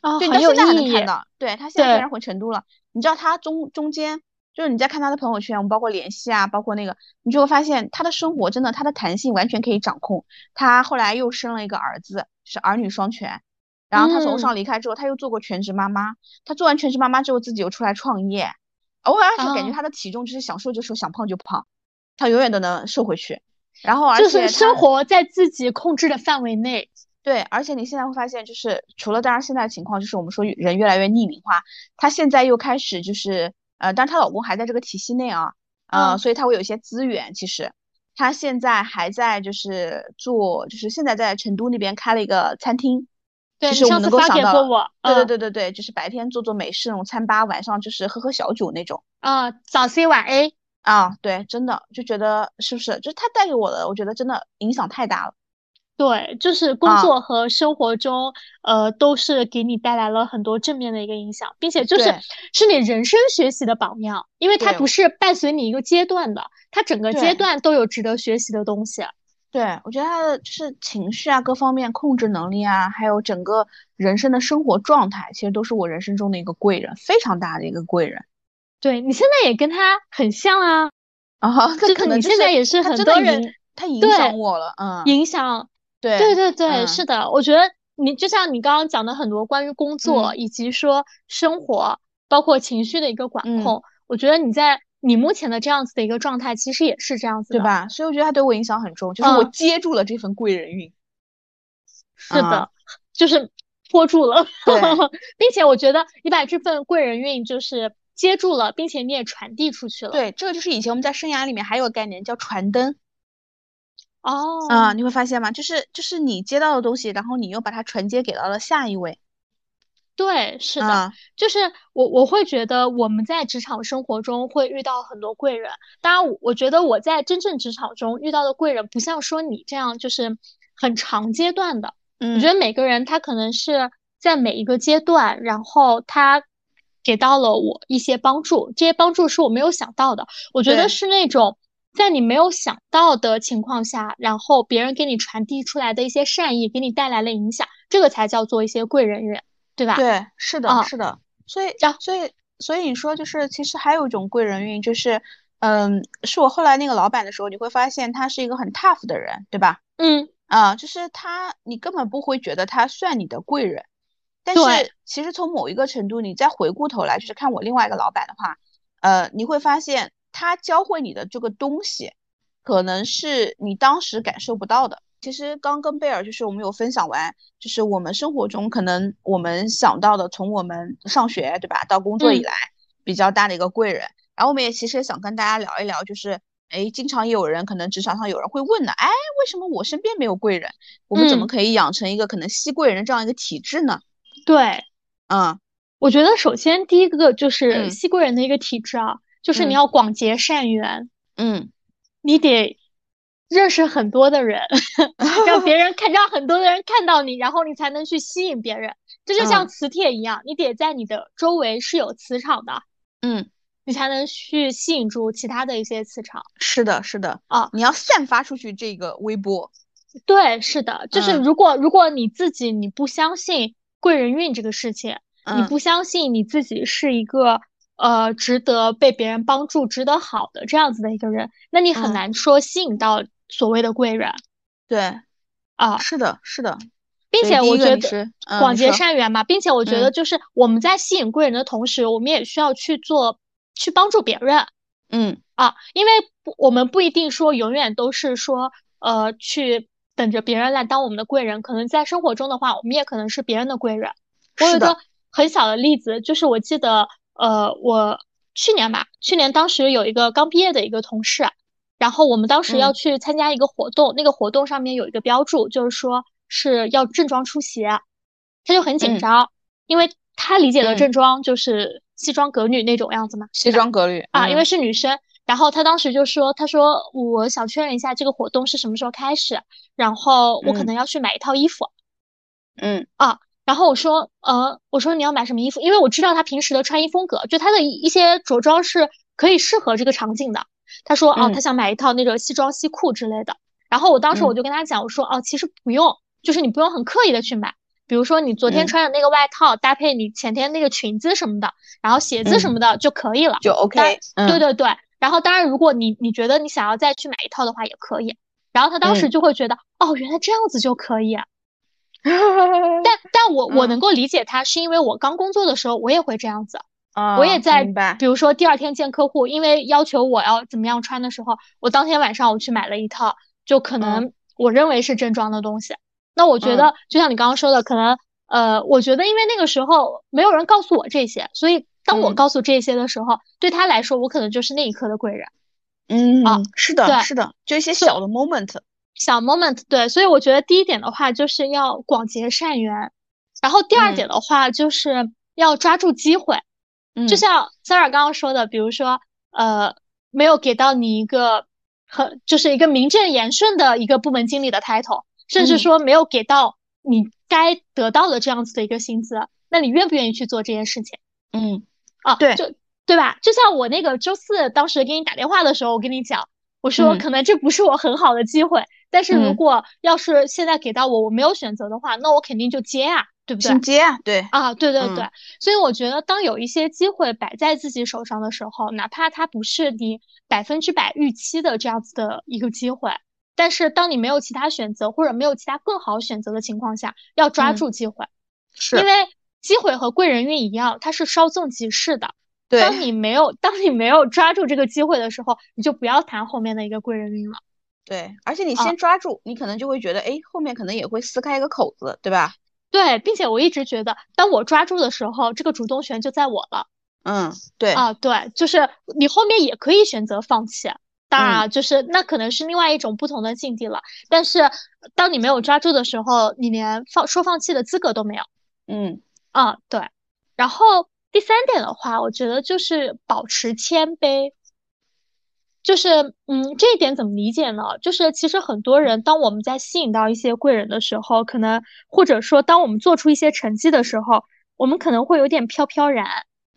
[SPEAKER 1] 哦，
[SPEAKER 3] 对你到现在还能看到，对他现在虽然回成都了，你知道他中中间。就是你在看他的朋友圈，我们包括联系啊，包括那个，你就会发现他的生活真的，他的弹性完全可以掌控。他后来又生了一个儿子，是儿女双全。然后他从上离开之后，他又做过全职妈妈。他做完全职妈妈之后，自己又出来创业。偶尔是感觉他的体重就是想瘦就瘦，想胖就胖，他永远都能瘦回去。然后而且
[SPEAKER 1] 就是生活在自己控制的范围内。
[SPEAKER 3] 对，而且你现在会发现，就是除了当然现在的情况，就是我们说人越来越匿名化，他现在又开始就是。呃，但她老公还在这个体系内啊，呃，所以她会有一些资源。其实，她现在还在就是做，就是现在在成都那边开了一个餐厅，就是我们能够想到，对对对对对，就是白天做做美式那种餐吧，晚上就是喝喝小酒那种。
[SPEAKER 1] 啊，早 C 晚 A
[SPEAKER 3] 啊，对，真的就觉得是不是？就是他带给我的，我觉得真的影响太大了。
[SPEAKER 1] 对，就是工作和生活中，呃，都是给你带来了很多正面的一个影响，并且就是是你人生学习的榜样，因为它不是伴随你一个阶段的，它整个阶段都有值得学习的东西。
[SPEAKER 3] 对，我觉得他的就是情绪啊，各方面控制能力啊，还有整个人生的生活状态，其实都是我人生中的一个贵人，非常大的一个贵人。
[SPEAKER 1] 对你现在也跟他很像啊，
[SPEAKER 3] 啊，
[SPEAKER 1] 这可能现在也是很多人
[SPEAKER 3] 他影响我了，嗯，
[SPEAKER 1] 影响。
[SPEAKER 3] 对
[SPEAKER 1] 对对对，是的，我觉得你就像你刚刚讲的很多关于工作以及说生活，包括情绪的一个管控，我觉得你在你目前的这样子的一个状态，其实也是这样子，
[SPEAKER 3] 对吧？所以我觉得他对我影响很重，就是我接住了这份贵人运。
[SPEAKER 1] 是的，就是拖住了，并且我觉得你把这份贵人运就是接住了，并且你也传递出去了。
[SPEAKER 3] 对，这个就是以前我们在生涯里面还有个概念叫传灯。
[SPEAKER 1] 哦，
[SPEAKER 3] 啊，你会发现吗？就是就是你接到的东西，然后你又把它传接给到了下一位。
[SPEAKER 1] 对，是的，就是我我会觉得我们在职场生活中会遇到很多贵人。当然，我觉得我在真正职场中遇到的贵人，不像说你这样就是很长阶段的。
[SPEAKER 3] 嗯，
[SPEAKER 1] 我觉得每个人他可能是在每一个阶段，然后他给到了我一些帮助，这些帮助是我没有想到的。我觉得是那种。在你没有想到的情况下，然后别人给你传递出来的一些善意，给你带来了影响，这个才叫做一些贵人运，对吧？
[SPEAKER 3] 对，是的，是的。所以，所以，所以你说就是，其实还有一种贵人运，就是，嗯，是我后来那个老板的时候，你会发现他是一个很 tough 的人，对吧？
[SPEAKER 1] 嗯，
[SPEAKER 3] 啊，就是他，你根本不会觉得他算你的贵人，但是其实从某一个程度，你再回过头来，就是看我另外一个老板的话，呃，你会发现他教会你的这个东西，可能是你当时感受不到的。其实刚跟贝尔就是我们有分享完，就是我们生活中可能我们想到的，从我们上学对吧，到工作以来比较大的一个贵人。然后我们也其实也想跟大家聊一聊，就是哎，经常也有人可能职场上有人会问呢，哎，为什么我身边没有贵人？我们怎么可以养成一个可能吸贵人这样一个体质呢？
[SPEAKER 1] 对，
[SPEAKER 3] 嗯，
[SPEAKER 1] 我觉得首先第一个就是吸贵人的一个体质啊，就是你要广结善缘，
[SPEAKER 3] 嗯，
[SPEAKER 1] 你得。认识很多的人，让别人看，让很多的人看到你，然后你才能去吸引别人。这就像磁铁一样，你得在你的周围是有磁场的，
[SPEAKER 3] 嗯，
[SPEAKER 1] 你才能去吸引住其他的一些磁场。
[SPEAKER 3] 是的，是的，
[SPEAKER 1] 啊，
[SPEAKER 3] 你要散发出去这个微波。
[SPEAKER 1] 对，是的，就是如果如果你自己你不相信贵人运这个事情，你不相信你自己是一个。呃，值得被别人帮助、值得好的这样子的一个人，那你很难说吸引到所谓的贵人。
[SPEAKER 3] 对，
[SPEAKER 1] 啊，
[SPEAKER 3] 是的，是的，
[SPEAKER 1] 并且我觉得广结善缘
[SPEAKER 3] 嘛，
[SPEAKER 1] 并且我觉得就是我们在吸引贵人的同时，我们也需要去做去帮助别人。
[SPEAKER 3] 嗯，
[SPEAKER 1] 啊，因为我们不一定说永远都是说呃去等着别人来当我们的贵人，可能在生活中的话，我们也可能是别人的贵人。我有个很小的例子，就是我记得。呃，我去年吧，去年当时有一个刚毕业的一个同事，然后我们当时要去参加一个活动，那个活动上面有一个标注，就是说是要正装出席，他就很紧张，因为他理解的正装就是西装革履那种样子嘛，
[SPEAKER 3] 西装革履
[SPEAKER 1] 啊，因为是女生，然后他当时就说，他说我想确认一下这个活动是什么时候开始，然后我可能要去买一套衣服，
[SPEAKER 3] 嗯。
[SPEAKER 1] 啊。然后我说，呃，我说你要买什么衣服？因为我知道他平时的穿衣风格，就他的一些着装是可以适合这个场景的。他说，哦，他想买一套那个西装西裤之类的。然后我当时我就跟他讲，我说，哦，其实不用，就是你不用很刻意的去买。比如说你昨天穿的那个外套搭配你前天那个裙子什么的，然后鞋子什么的就可以了，
[SPEAKER 3] 就 OK。
[SPEAKER 1] 对对对。然后当然，如果你你觉得你想要再去买一套的话也可以。然后他当时就会觉得，哦，原来这样子就可以。但但我我能够理解他，是因为我刚工作的时候，我也会这样子，我也在，比如说第二天见客户，因为要求我要怎么样穿的时候，我当天晚上我去买了一套，就可能我认为是正装的东西。那我觉得，就像你刚刚说的，可能呃，我觉得因为那个时候没有人告诉我这些，所以当我告诉这些的时候，对他来说，我可能就是那一刻的贵人。
[SPEAKER 3] 嗯，啊，是的，是的，就一些小的 moment。
[SPEAKER 1] 小 moment 对，所以我觉得第一点的话就是要广结善缘，然后第二点的话就是要抓住机会，
[SPEAKER 3] 嗯，
[SPEAKER 1] 就像 Sarah 刚刚说的，比如说呃没有给到你一个很就是一个名正言顺的一个部门经理的 title，甚至说没有给到你该得到的这样子的一个薪资，那你愿不愿意去做这件事情？
[SPEAKER 3] 嗯，
[SPEAKER 1] 啊，
[SPEAKER 3] 对，
[SPEAKER 1] 就对吧？就像我那个周四当时给你打电话的时候，我跟你讲，我说可能这不是我很好的机会。但是如果要是现在给到我，我没有选择的话，那我肯定就接啊，对不对？
[SPEAKER 3] 接啊，对
[SPEAKER 1] 啊，对对对。所以我觉得，当有一些机会摆在自己手上的时候，哪怕它不是你百分之百预期的这样子的一个机会，但是当你没有其他选择或者没有其他更好选择的情况下，要抓住机会，
[SPEAKER 3] 是
[SPEAKER 1] 因为机会和贵人运一样，它是稍纵即逝的。
[SPEAKER 3] 对，
[SPEAKER 1] 当你没有当你没有抓住这个机会的时候，你就不要谈后面的一个贵人运了。
[SPEAKER 3] 对，而且你先抓住，你可能就会觉得，哎，后面可能也会撕开一个口子，对吧？
[SPEAKER 1] 对，并且我一直觉得，当我抓住的时候，这个主动权就在我了。
[SPEAKER 3] 嗯，对
[SPEAKER 1] 啊，对，就是你后面也可以选择放弃，当然，就是那可能是另外一种不同的境地了。但是，当你没有抓住的时候，你连放说放弃的资格都没有。
[SPEAKER 3] 嗯，
[SPEAKER 1] 啊，对。然后第三点的话，我觉得就是保持谦卑。就是，嗯，这一点怎么理解呢？就是其实很多人，当我们在吸引到一些贵人的时候，可能或者说当我们做出一些成绩的时候，我们可能会有点飘飘然，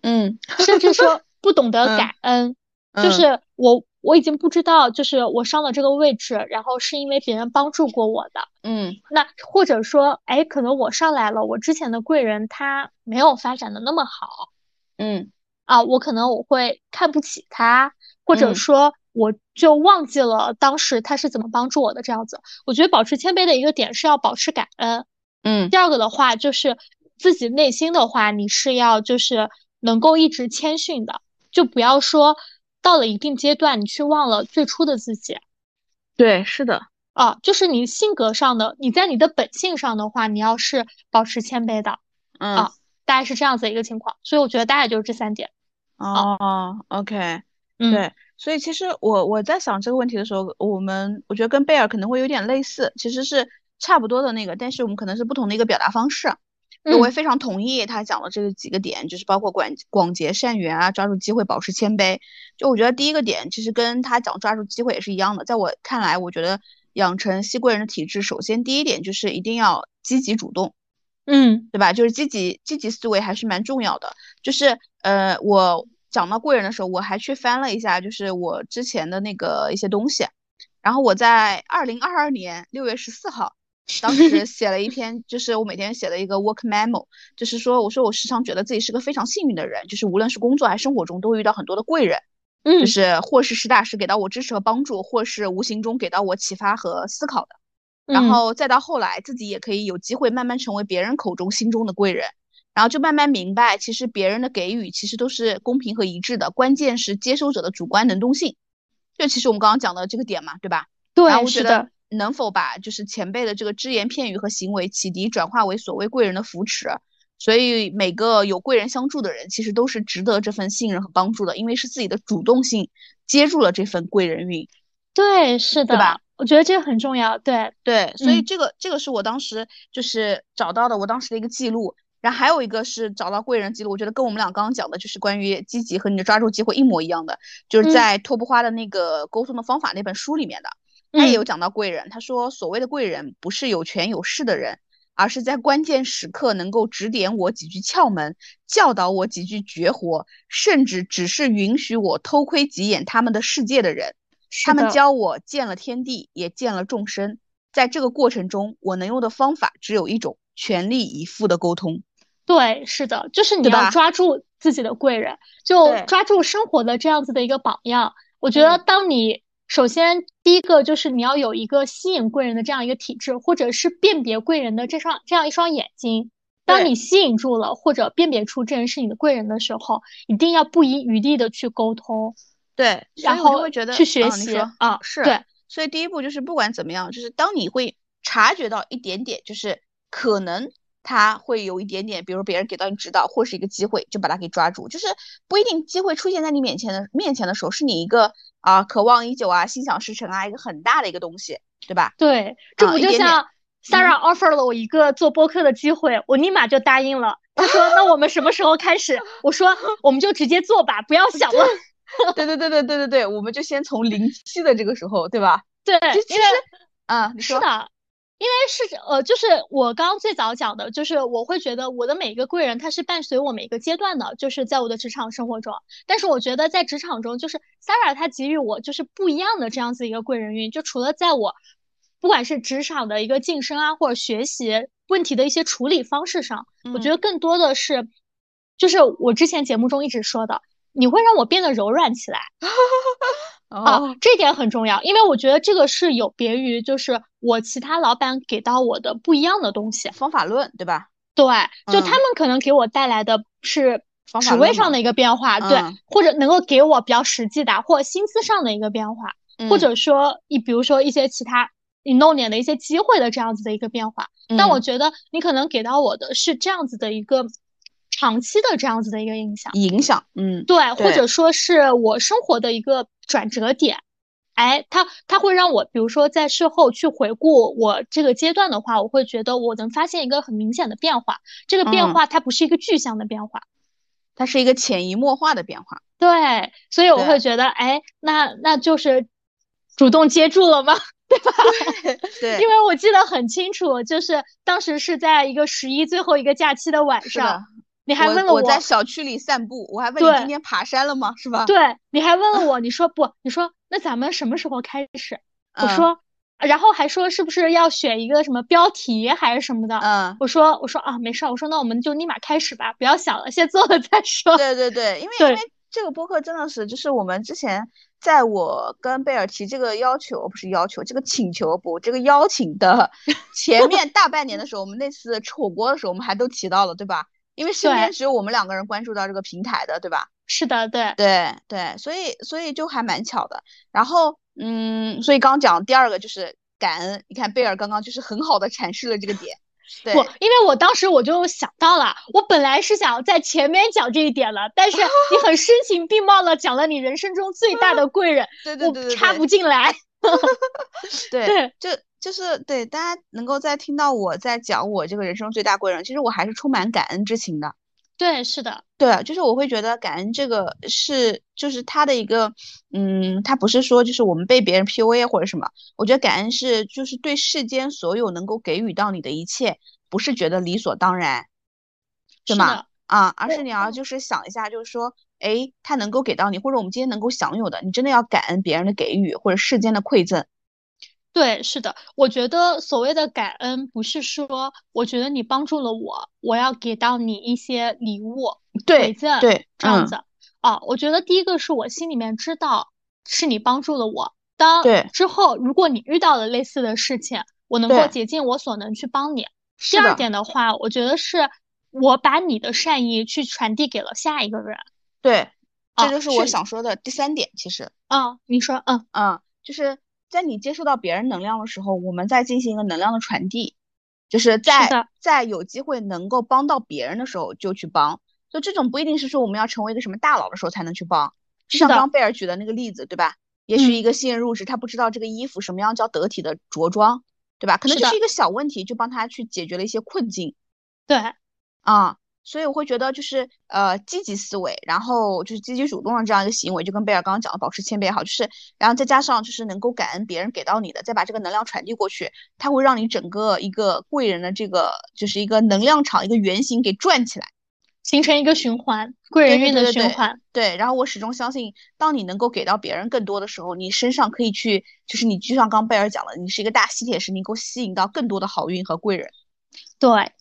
[SPEAKER 3] 嗯，
[SPEAKER 1] 甚至说不懂得感恩。就是我我已经不知道，就是我上了这个位置，然后是因为别人帮助过我的，
[SPEAKER 3] 嗯，
[SPEAKER 1] 那或者说，哎，可能我上来了，我之前的贵人他没有发展的那么好，
[SPEAKER 3] 嗯，
[SPEAKER 1] 啊，我可能我会看不起他，或者说我就忘记了当时他是怎么帮助我的这样子。我觉得保持谦卑的一个点是要保持感恩，
[SPEAKER 3] 嗯，
[SPEAKER 1] 第二个的话就是自己内心的话，你是要就是能够一直谦逊的，就不要说。到了一定阶段，你去忘了最初的自己。
[SPEAKER 3] 对，是的，
[SPEAKER 1] 啊，就是你性格上的，你在你的本性上的话，你要是保持谦卑的，
[SPEAKER 3] 嗯，
[SPEAKER 1] 大概是这样子一个情况。所以我觉得大概就是这三点。
[SPEAKER 3] 哦，OK，对，所以其实我我在想这个问题的时候，我们我觉得跟贝尔可能会有点类似，其实是差不多的那个，但是我们可能是不同的一个表达方式。我也非常同意他讲的这个几个点，就是包括广广结善缘啊，抓住机会，保持谦卑。就我觉得第一个点其实跟他讲抓住机会也是一样的。在我看来，我觉得养成吸贵人的体质，首先第一点就是一定要积极主动，
[SPEAKER 1] 嗯，
[SPEAKER 3] 对吧？就是积极积极思维还是蛮重要的。就是呃，我讲到贵人的时候，我还去翻了一下，就是我之前的那个一些东西，然后我在二零二二年六月十四号。当时 写了一篇，就是我每天写的一个 work memo，就是说，我说我时常觉得自己是个非常幸运的人，就是无论是工作还是生活中，都会遇到很多的贵人，
[SPEAKER 1] 嗯，
[SPEAKER 3] 就是或是实打实给到我支持和帮助，或是无形中给到我启发和思考的，然后再到后来自己也可以有机会慢慢成为别人口中心中的贵人，然后就慢慢明白，其实别人的给予其实都是公平和一致的，关键是接收者的主观能动性，这其实我们刚刚讲的这个点嘛，对吧？
[SPEAKER 1] 对，我觉得。
[SPEAKER 3] 能否把就是前辈的这个只言片语和行为启迪转化为所谓贵人的扶持？所以每个有贵人相助的人，其实都是值得这份信任和帮助的，因为是自己的主动性接住了这份贵人运。
[SPEAKER 1] 对，是的，
[SPEAKER 3] 对吧？
[SPEAKER 1] 我觉得这个很重要。对
[SPEAKER 3] 对，所以这个这个是我当时就是找到的，我当时的一个记录。然后还有一个是找到贵人记录，我觉得跟我们俩刚刚讲的就是关于积极和你的抓住机会一模一样的，就是在托布花的那个沟通的方法那本书里面的。他也有讲到贵人，他说所谓的贵人不是有权有势的人，而是在关键时刻能够指点我几句窍门，教导我几句绝活，甚至只是允许我偷窥几眼他们的世界的人。他们教我见了天地，也见了众生。在这个过程中，我能用的方法只有一种：全力以赴的沟通。
[SPEAKER 1] 对，是的，就是你要抓住自己的贵人，就抓住生活的这样子的一个榜样。我觉得当你。首先，第一个就是你要有一个吸引贵人的这样一个体质，或者是辨别贵人的这双这样一双眼睛。当你吸引住了或者辨别出这人是你的贵人的时候，一定要不遗余力的去沟通。
[SPEAKER 3] 对，
[SPEAKER 1] 然后
[SPEAKER 3] 会觉得
[SPEAKER 1] 去学习
[SPEAKER 3] 啊，是
[SPEAKER 1] 对。
[SPEAKER 3] 所以第一步就是不管怎么样，就是当你会察觉到一点点，就是可能他会有一点点，比如别人给到你指导或是一个机会，就把它给抓住。就是不一定机会出现在你面前的面前的时候，是你一个。啊，渴望已久啊，心想事成啊，一个很大的一个东西，对吧？
[SPEAKER 1] 对，这不就像 Sarah offer 了我一个做播客的机会，我立马就答应了。他说：“那我们什么时候开始？”我说：“我们就直接做吧，不要想了。”
[SPEAKER 3] 对对对对对对对，我们就先从零七的这个时候，对吧？
[SPEAKER 1] 对，
[SPEAKER 3] 其实，啊，你说。
[SPEAKER 1] 是的。因为是呃，就是我刚刚最早讲的，就是我会觉得我的每一个贵人，他是伴随我每一个阶段的，就是在我的职场生活中。但是我觉得在职场中，就是 Sarah 她给予我就是不一样的这样子一个贵人运，就除了在我不管是职场的一个晋升啊，或者学习问题的一些处理方式上，我觉得更多的是，就是我之前节目中一直说的，你会让我变得柔软起来。啊，这点很重要，因为我觉得这个是有别于就是我其他老板给到我的不一样的东西，
[SPEAKER 3] 方法论，对吧？
[SPEAKER 1] 对，就他们可能给我带来的是职位上的一个变化，对，或者能够给我比较实际的，或薪资上的一个变化，或者说你比如说一些其他你弄点的一些机会的这样子的一个变化。但我觉得你可能给到我的是这样子的一个。长期的这样子的一个影响，
[SPEAKER 3] 影响，嗯，
[SPEAKER 1] 对，或者说是我生活的一个转折点，哎，它它会让我，比如说在事后去回顾我这个阶段的话，我会觉得我能发现一个很明显的变化，这个变化它不是一个具象的变化，
[SPEAKER 3] 它是一个潜移默化的变化，
[SPEAKER 1] 对，所以我会觉得，哎，那那就是主动接住了吗？对吧？
[SPEAKER 3] 对，
[SPEAKER 1] 因为我记得很清楚，就是当时是在一个十一最后一个假期的晚上。你还问了
[SPEAKER 3] 我在小区里散步，我还问你今天爬山了吗？是吧？
[SPEAKER 1] 对，你还问了 我，你说不，你说那咱们什么时候开始？我说，然后还说是不是要选一个什么标题还是什么的？
[SPEAKER 3] 嗯，
[SPEAKER 1] 我说我说啊，没事儿，我说那我们就立马开始吧，不要想了，先做了再说。
[SPEAKER 3] 对对对，因为因为这个播客真的是，就是我们之前在我跟贝尔提这个要求，不是要求，这个请求不，这个邀请的 前面大半年的时候，我们那次吃火锅的时候，我们还都提到了，对吧？因为身边只有我们两个人关注到这个平台的，对吧？
[SPEAKER 1] 是的，对
[SPEAKER 3] 对对，所以所以就还蛮巧的。然后。嗯，所以刚讲第二个就是感恩。你看贝尔刚刚就是很好的阐释了这个点。对，
[SPEAKER 1] 因为我当时我就想到了，我本来是想在前面讲这一点了，但是你很声情并茂的讲了你人生中最大的 贵人，
[SPEAKER 3] 对对对，
[SPEAKER 1] 插不进来。
[SPEAKER 3] 对，就就是对大家能够在听到我在讲我这个人生最大贵人，其实我还是充满感恩之情的。
[SPEAKER 1] 对，是的，
[SPEAKER 3] 对，就是我会觉得感恩这个是，就是他的一个，嗯，他不是说就是我们被别人 PUA 或者什么，我觉得感恩是就是对世间所有能够给予到你的一切，不是觉得理所当然，对吗？啊，而是你要就是想一下，就是说，哎，他能够给到你，或者我们今天能够享有的，你真的要感恩别人的给予或者世间的馈赠。
[SPEAKER 1] 对，是的，我觉得所谓的感恩，不是说我觉得你帮助了我，我要给到你一些礼物、
[SPEAKER 3] 馈
[SPEAKER 1] 赠，
[SPEAKER 3] 对，
[SPEAKER 1] 这样子。啊，我觉得第一个是我心里面知道是你帮助了我，当之后如果你遇到了类似的事情，我能够竭尽我所能去帮你。第二点的话，我觉得是我把你的善意去传递给了下一个人。
[SPEAKER 3] 对，这就是我想说的第三点。其实，
[SPEAKER 1] 嗯，你说，嗯
[SPEAKER 3] 嗯，就是。在你接触到别人能量的时候，我们再进行一个能量的传递，就是在在有机会能够帮到别人的时候就去帮。就这种不一定是说我们要成为一个什么大佬的时候才能去帮。就像刚贝尔举的那个例子，对吧？也许一个新人入职，他不知道这个衣服什么样叫得体的着装，对吧？可能就是一个小问题，就帮他去解决了一些困境。
[SPEAKER 1] 对，
[SPEAKER 3] 啊。所以我会觉得就是呃积极思维，然后就是积极主动的这样一个行为，就跟贝尔刚刚讲的保持谦卑也好，就是然后再加上就是能够感恩别人给到你的，再把这个能量传递过去，它会让你整个一个贵人的这个就是一个能量场一个圆形给转起来，
[SPEAKER 1] 形成一个循环，贵人运的循环。
[SPEAKER 3] 对，然后我始终相信，当你能够给到别人更多的时候，你身上可以去就是你就像刚贝尔讲了，你是一个大吸铁石，能够吸引到更多的好运和贵人。
[SPEAKER 1] 对。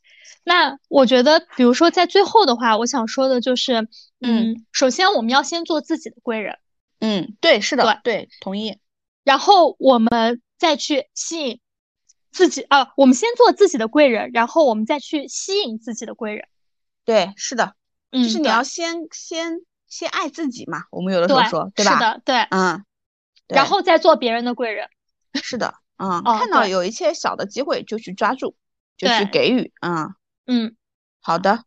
[SPEAKER 1] 那我觉得，比如说在最后的话，我想说的就是，嗯，首先我们要先做自己的贵人，
[SPEAKER 3] 嗯，对，是的，对，同意。
[SPEAKER 1] 然后我们再去吸引自己，啊，我们先做自己的贵人，然后我们再去吸引自己的贵人。
[SPEAKER 3] 对，是的，就是你要先先先爱自己嘛，我们有的时候说，对吧？
[SPEAKER 1] 是的，对，
[SPEAKER 3] 嗯，
[SPEAKER 1] 然后再做别人的贵人。
[SPEAKER 3] 是的，嗯，看到有一些小的机会就去抓住，就是给予，嗯。
[SPEAKER 1] 嗯，
[SPEAKER 3] 好的，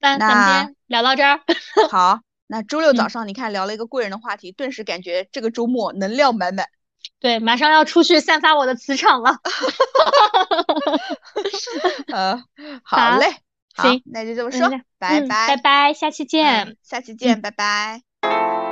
[SPEAKER 1] 那咱们今天聊到这儿。
[SPEAKER 3] 好，那周六早上你看聊了一个贵人的话题，顿时感觉这个周末能量满满。
[SPEAKER 1] 对，马上要出去散发我的磁场了。
[SPEAKER 3] 呃，好嘞，
[SPEAKER 1] 行，
[SPEAKER 3] 那就这么说，拜拜，
[SPEAKER 1] 拜拜，下期见，
[SPEAKER 3] 下期见，拜拜。